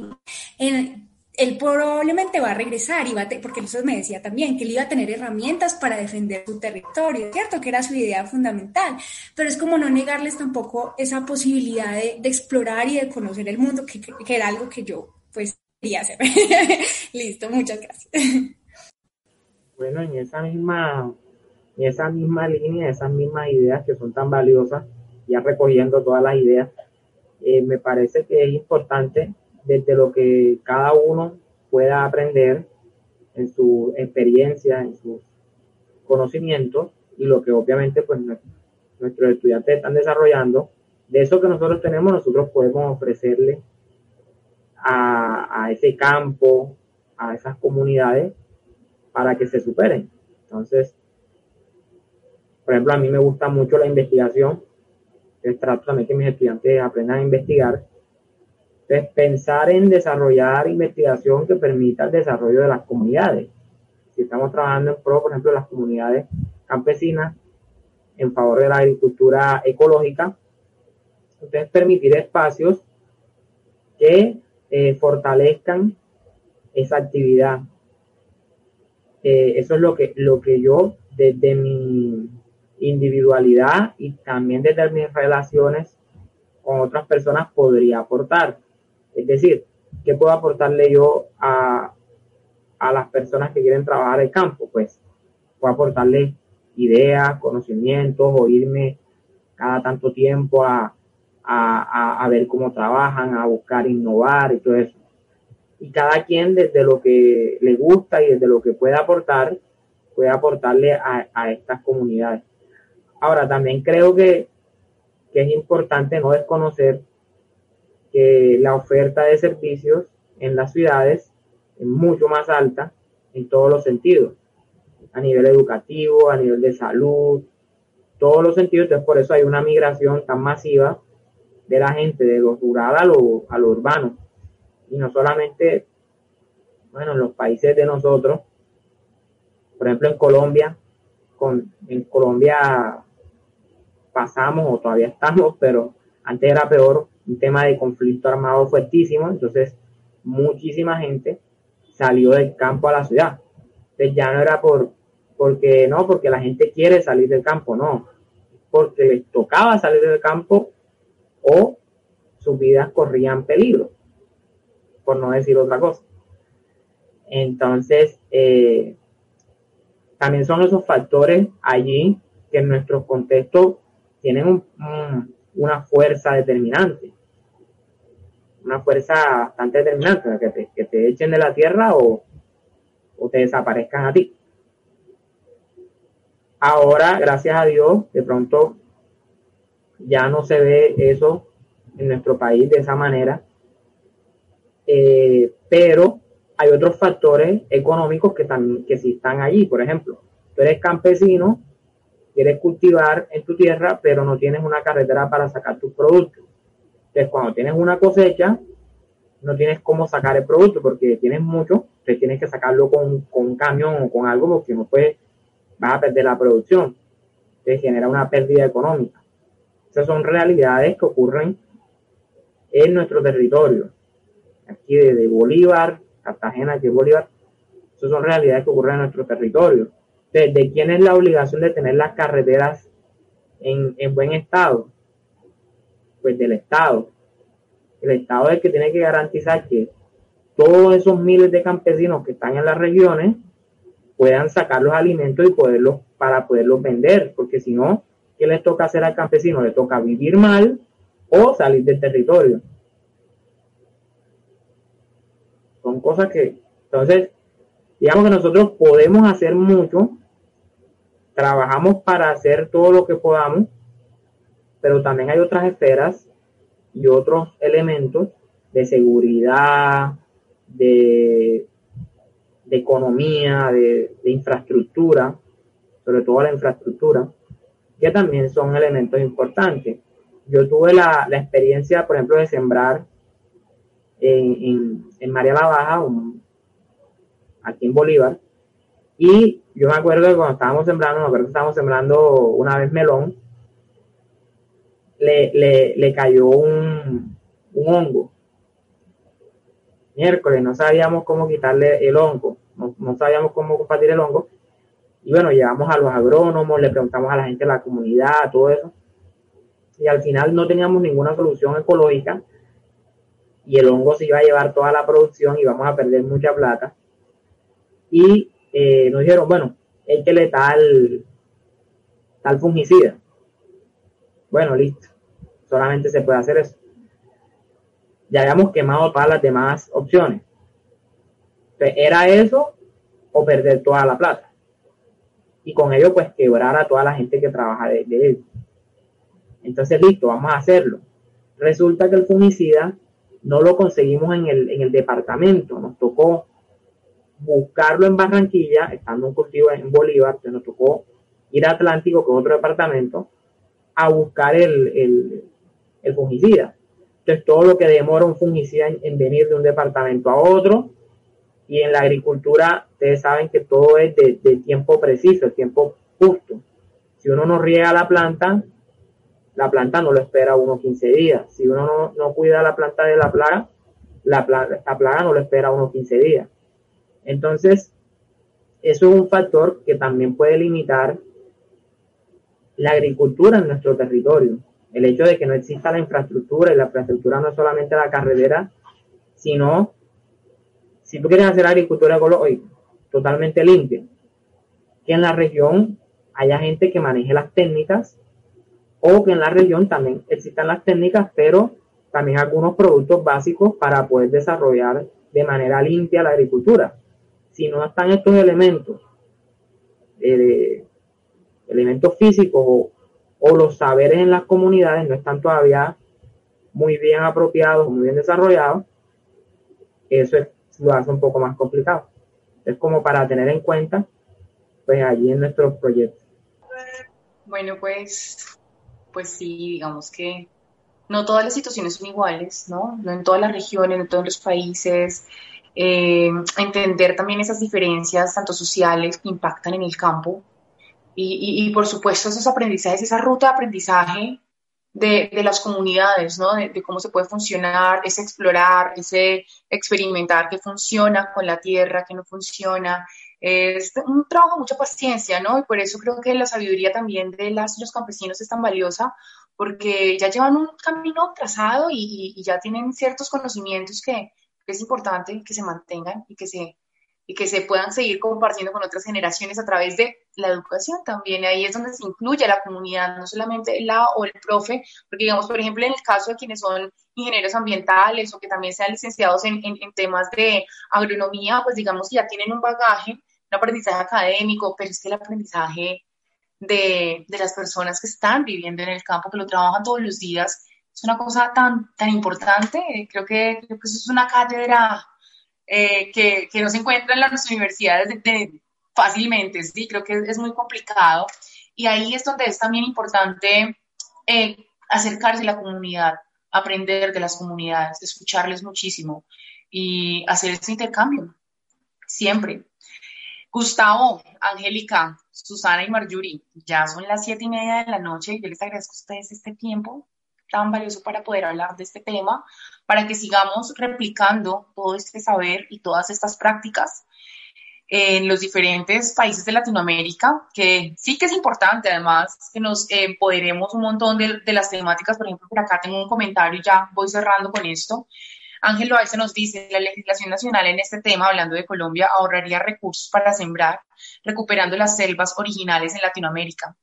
Él probablemente va a regresar y va a porque eso me decía también que él iba a tener herramientas para defender su territorio, ¿cierto? Que era su idea fundamental, pero es como no negarles tampoco esa posibilidad de, explorar y de conocer el mundo, que, que, era algo que yo pues quería hacer. Listo, muchas gracias.
Bueno, en esa misma, en esa misma línea, esas mismas ideas que son tan valiosas, ya recogiendo todas las ideas, eh, me parece que es importante desde lo que cada uno pueda aprender en su experiencia, en sus conocimientos y lo que obviamente pues nuestros estudiantes están desarrollando, de eso que nosotros tenemos, nosotros podemos ofrecerle a, a ese campo, a esas comunidades, para que se superen. Entonces, por ejemplo, a mí me gusta mucho la investigación, trato también que mis estudiantes aprendan a investigar entonces, pensar en desarrollar investigación que permita el desarrollo de las comunidades. Si estamos trabajando en pro, por ejemplo, de las comunidades campesinas en favor de la agricultura ecológica, entonces permitir espacios que eh, fortalezcan esa actividad. Eh, eso es lo que, lo que yo desde mi individualidad y también desde mis relaciones con otras personas podría aportar. Es decir, ¿qué puedo aportarle yo a, las personas que quieren trabajar el campo? Pues puedo aportarle ideas, conocimientos, o irme cada tanto tiempo a, ver cómo trabajan, a buscar innovar y todo eso. Y cada quien desde lo que le gusta y desde lo que puede aportar, puede aportarle a, a estas comunidades. Ahora, también creo que, que es importante no desconocer la oferta de servicios en las ciudades es mucho más alta en todos los sentidos, a nivel educativo, a nivel de salud, todos los sentidos, entonces por eso hay una migración tan masiva de la gente de lo rural a lo, a lo urbano. Y no solamente, bueno, en los países de nosotros, por ejemplo en Colombia, con, en Colombia pasamos o todavía estamos, pero antes era peor, un tema de conflicto armado fuertísimo, entonces muchísima gente salió del campo a la ciudad. Entonces ya no era por, porque no, porque la gente quiere salir del campo, no, porque les tocaba salir del campo o sus vidas corrían peligro, por no decir otra cosa. Entonces, eh, también son esos factores allí que en nuestros contextos tienen una fuerza determinante, una fuerza bastante determinante, que te, que te echen de la tierra o, o te desaparezcan a ti. Ahora, gracias a Dios, de pronto ya no se ve eso en nuestro país de esa manera, eh, pero hay otros factores económicos que, también, que sí están allí. Por ejemplo, tú eres campesino, quieres cultivar en tu tierra, pero no tienes una carretera para sacar tus productos. Entonces, cuando tienes una cosecha, no tienes cómo sacar el producto porque tienes mucho, entonces tienes que sacarlo con, con un camión o con algo porque no puedes, vas a perder la producción. Te genera una pérdida económica. Esas son realidades que ocurren en nuestro territorio. Aquí de Bolívar, Cartagena, que es Bolívar, esas son realidades que ocurren en nuestro territorio. ¿De quién es la obligación de tener las carreteras en, en buen estado? Pues del Estado. El Estado es el que tiene que garantizar que todos esos miles de campesinos que están en las regiones puedan sacar los alimentos y poderlos para poderlos vender, porque si no, ¿qué les toca hacer al campesino? Le toca vivir mal o salir del territorio. Son cosas que, entonces, digamos que nosotros podemos hacer mucho, trabajamos para hacer todo lo que podamos, pero también hay otras esferas y otros elementos de seguridad, de, economía, de, de infraestructura, sobre todo la infraestructura, que también son elementos importantes. Yo tuve la, la experiencia, por ejemplo, de sembrar en, en María la Baja, aquí en Bolívar, y yo me acuerdo que cuando estábamos sembrando, me acuerdo que estábamos sembrando una vez melón, le, le, le cayó un, un hongo. Miércoles, no sabíamos cómo quitarle el hongo, no, no sabíamos cómo combatir el hongo, y bueno, llevamos a los agrónomos, le preguntamos a la gente de la comunidad, todo eso. Y al final no teníamos ninguna solución ecológica y el hongo se iba a llevar toda la producción y vamos a perder mucha plata. Y eh, nos dijeron, bueno, le tal, tal fungicida. Bueno, listo. Solamente se puede hacer eso. Ya habíamos quemado todas las demás opciones. Entonces, era eso o perder toda la plata y con ello pues quebrar a toda la gente que trabaja de, él. Entonces, listo, vamos a hacerlo. Resulta que el fungicida no lo conseguimos en el, en el departamento, nos tocó buscarlo en Barranquilla, estando un cultivo en Bolívar, nos tocó ir a Atlántico, que es otro departamento, a buscar el, el, fungicida. Entonces, todo lo que demora un fungicida en, venir de un departamento a otro, y en la agricultura, ustedes saben que todo es de, tiempo preciso, el tiempo justo. Si uno no riega la planta, la planta no lo espera unos 15 días. Si uno no, cuida la planta de la plaga, la, plaga, la plaga no lo espera unos 15 días. Entonces, eso es un factor que también puede limitar la agricultura en nuestro territorio. El hecho de que no exista la infraestructura, y la infraestructura no es solamente la carretera, sino si tú quieres hacer agricultura ecológica totalmente limpia, que en la región haya gente que maneje las técnicas o que en la región también existan las técnicas, pero también algunos productos básicos para poder desarrollar de manera limpia la agricultura. Si no están estos elementos, eh, elementos físicos o, o, los saberes en las comunidades no están todavía muy bien apropiados, muy bien desarrollados, eso es lo hace un poco más complicado. Es como para tener en cuenta, pues allí en nuestros proyectos.
Bueno, pues, pues sí, digamos que no todas las situaciones son iguales, ¿no? No en todas las regiones, no en todos los países. Eh, entender también esas diferencias, tanto sociales, que impactan en el campo. Y, y, por supuesto, esos aprendizajes, esa ruta de aprendizaje de, de las comunidades, ¿no? De, de, cómo se puede funcionar, ese explorar, ese experimentar qué funciona con la tierra, qué no funciona. Es un trabajo mucha paciencia, ¿no? Y por eso creo que la sabiduría también de las los campesinos es tan valiosa, porque ya llevan un camino trazado y, y ya tienen ciertos conocimientos que es importante que se mantengan y que se, y que se puedan seguir compartiendo con otras generaciones a través de la educación también. Ahí es donde se incluye la comunidad, no solamente la o el profe, porque digamos, por ejemplo, en el caso de quienes son ingenieros ambientales o que también sean licenciados en, en, en temas de agronomía, pues digamos que ya tienen un bagaje, un aprendizaje académico, pero es que el aprendizaje de, de, las personas que están viviendo en el campo, que lo trabajan todos los días, es una cosa tan, tan importante. Creo que, creo que eso es una cátedra eh, que, que, no se encuentra en las universidades de, de, fácilmente, sí, creo que es, muy complicado. Y ahí es donde es también importante eh, acercarse a la comunidad, aprender de las comunidades, escucharles muchísimo y hacer ese intercambio, siempre. Gustavo, Angélica, Susana y Marjorie, ya son las siete y media de la noche. Yo les agradezco a ustedes este tiempo tan valioso para poder hablar de este tema, para que sigamos replicando todo este saber y todas estas prácticas en los diferentes países de Latinoamérica, que sí que es importante además que nos empoderemos un montón de, las temáticas. Por ejemplo, por acá tengo un comentario y ya voy cerrando con esto. Ángel Loaiza nos dice, la legislación nacional en este tema, hablando de Colombia, ahorraría recursos para sembrar, recuperando las selvas originales en Latinoamérica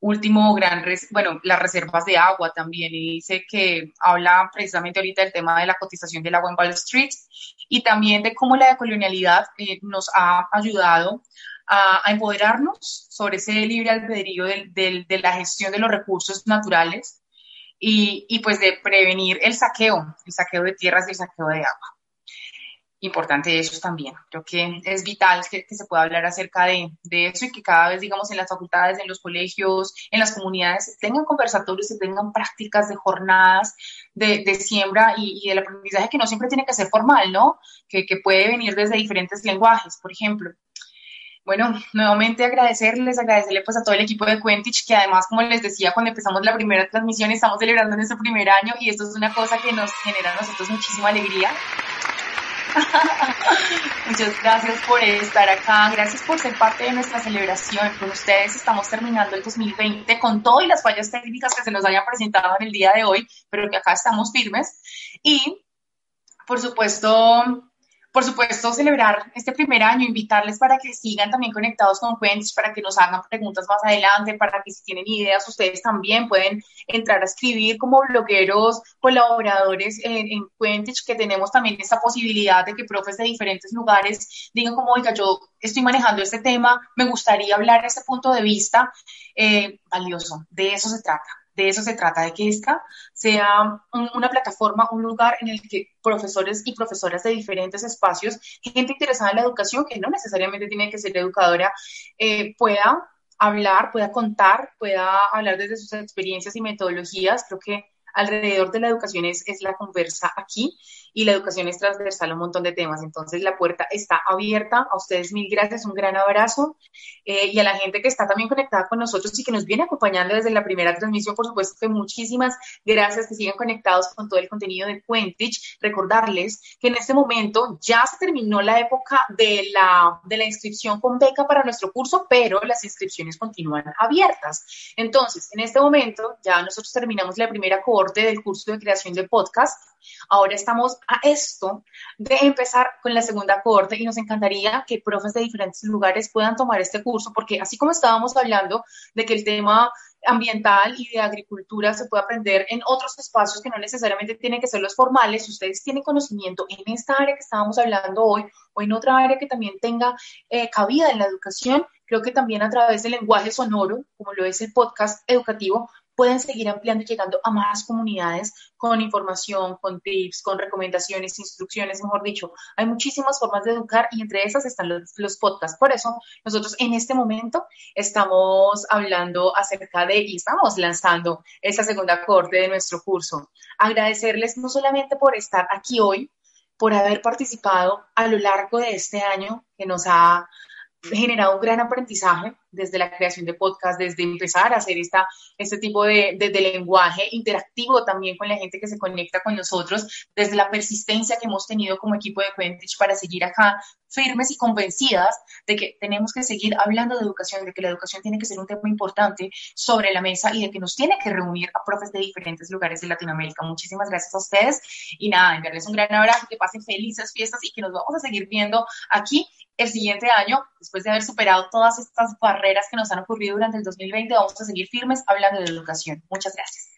último gran, bueno, las reservas de agua también, y dice que habla precisamente ahorita del tema de la cotización del agua en Wall Street y también de cómo la decolonialidad eh, nos ha ayudado a, a, empoderarnos sobre ese libre albedrío del, del, de la gestión de los recursos naturales y, y pues de prevenir el saqueo, el saqueo de tierras y el saqueo de agua importante eso también. Creo que es vital que, que se pueda hablar acerca de, de, eso y que cada vez, digamos, en las facultades, en los colegios, en las comunidades, tengan conversatorios, se tengan prácticas de jornadas de, de siembra y, y, del aprendizaje que no siempre tiene que ser formal, ¿no? Que, que puede venir desde diferentes lenguajes, por ejemplo. Bueno, nuevamente agradecerles, agradecerle pues a todo el equipo de Quentich, que además, como les decía, cuando empezamos la primera transmisión, estamos celebrando nuestro primer año y esto es una cosa que nos genera a nosotros muchísima alegría. Muchas gracias por estar acá, gracias por ser parte de nuestra celebración. Con ustedes estamos terminando el 2020 con todo y las fallas técnicas que se nos hayan presentado en el día de hoy, pero que acá estamos firmes. Y, por supuesto, por supuesto, celebrar este primer año, invitarles para que sigan también conectados con Quench, para que nos hagan preguntas más adelante, para que si tienen ideas, ustedes también pueden entrar a escribir como blogueros, colaboradores en, en que tenemos también esta posibilidad de que profes de diferentes lugares digan como, oiga, yo estoy manejando este tema, me gustaría hablar de este punto de vista, eh, valioso, de eso se trata de eso se trata, de que esta sea un, una plataforma, un lugar en el que profesores y profesoras de diferentes espacios, gente interesada en la educación, que no necesariamente tiene que ser educadora, eh, pueda hablar, pueda contar, pueda hablar desde sus experiencias y metodologías. Creo que alrededor de la educación es, es la conversa aquí y la educación es transversal a un montón de temas. Entonces la puerta está abierta. A ustedes mil gracias, un gran abrazo. Eh, y a la gente que está también conectada con nosotros y que nos viene acompañando desde la primera transmisión, por supuesto que muchísimas gracias que sigan conectados con todo el contenido de Quentich. Recordarles que en este momento ya se terminó la época de la, de la inscripción con beca para nuestro curso, pero las inscripciones continúan abiertas. Entonces, en este momento ya nosotros terminamos la primera cohorte del curso de creación de podcast Ahora estamos a esto de empezar con la segunda cohorte y nos encantaría que profes de diferentes lugares puedan tomar este curso, porque así como estábamos hablando de que el tema ambiental y de agricultura se puede aprender en otros espacios que no necesariamente tienen que ser los formales. Si ustedes tienen conocimiento en esta área que estábamos hablando hoy o en otra área que también tenga eh, cabida en la educación, creo que también a través del lenguaje sonoro, como lo es el podcast educativo, pueden seguir ampliando y llegando a más comunidades con información, con tips, con recomendaciones, instrucciones, mejor dicho. Hay muchísimas formas de educar y entre esas están los, los podcasts. Por eso nosotros en este momento estamos hablando acerca de y estamos lanzando esa segunda corte de nuestro curso. Agradecerles no solamente por estar aquí hoy, por haber participado a lo largo de este año que nos ha generado un gran aprendizaje desde la creación de podcast, desde empezar a hacer esta, este tipo de, de, lenguaje interactivo también con la gente que se conecta con nosotros, desde la persistencia que hemos tenido como equipo de Quentage para seguir acá firmes y convencidas de que tenemos que seguir hablando de educación, de que la educación tiene que ser un tema importante sobre la mesa y de que nos tiene que reunir a profes de diferentes lugares de Latinoamérica. Muchísimas gracias a ustedes y nada, enviarles un gran abrazo, que pasen felices fiestas y que nos vamos a seguir viendo aquí el siguiente año, después de haber superado todas estas barreras que nos han ocurrido durante el 2020, vamos a seguir firmes hablando de educación. Muchas gracias.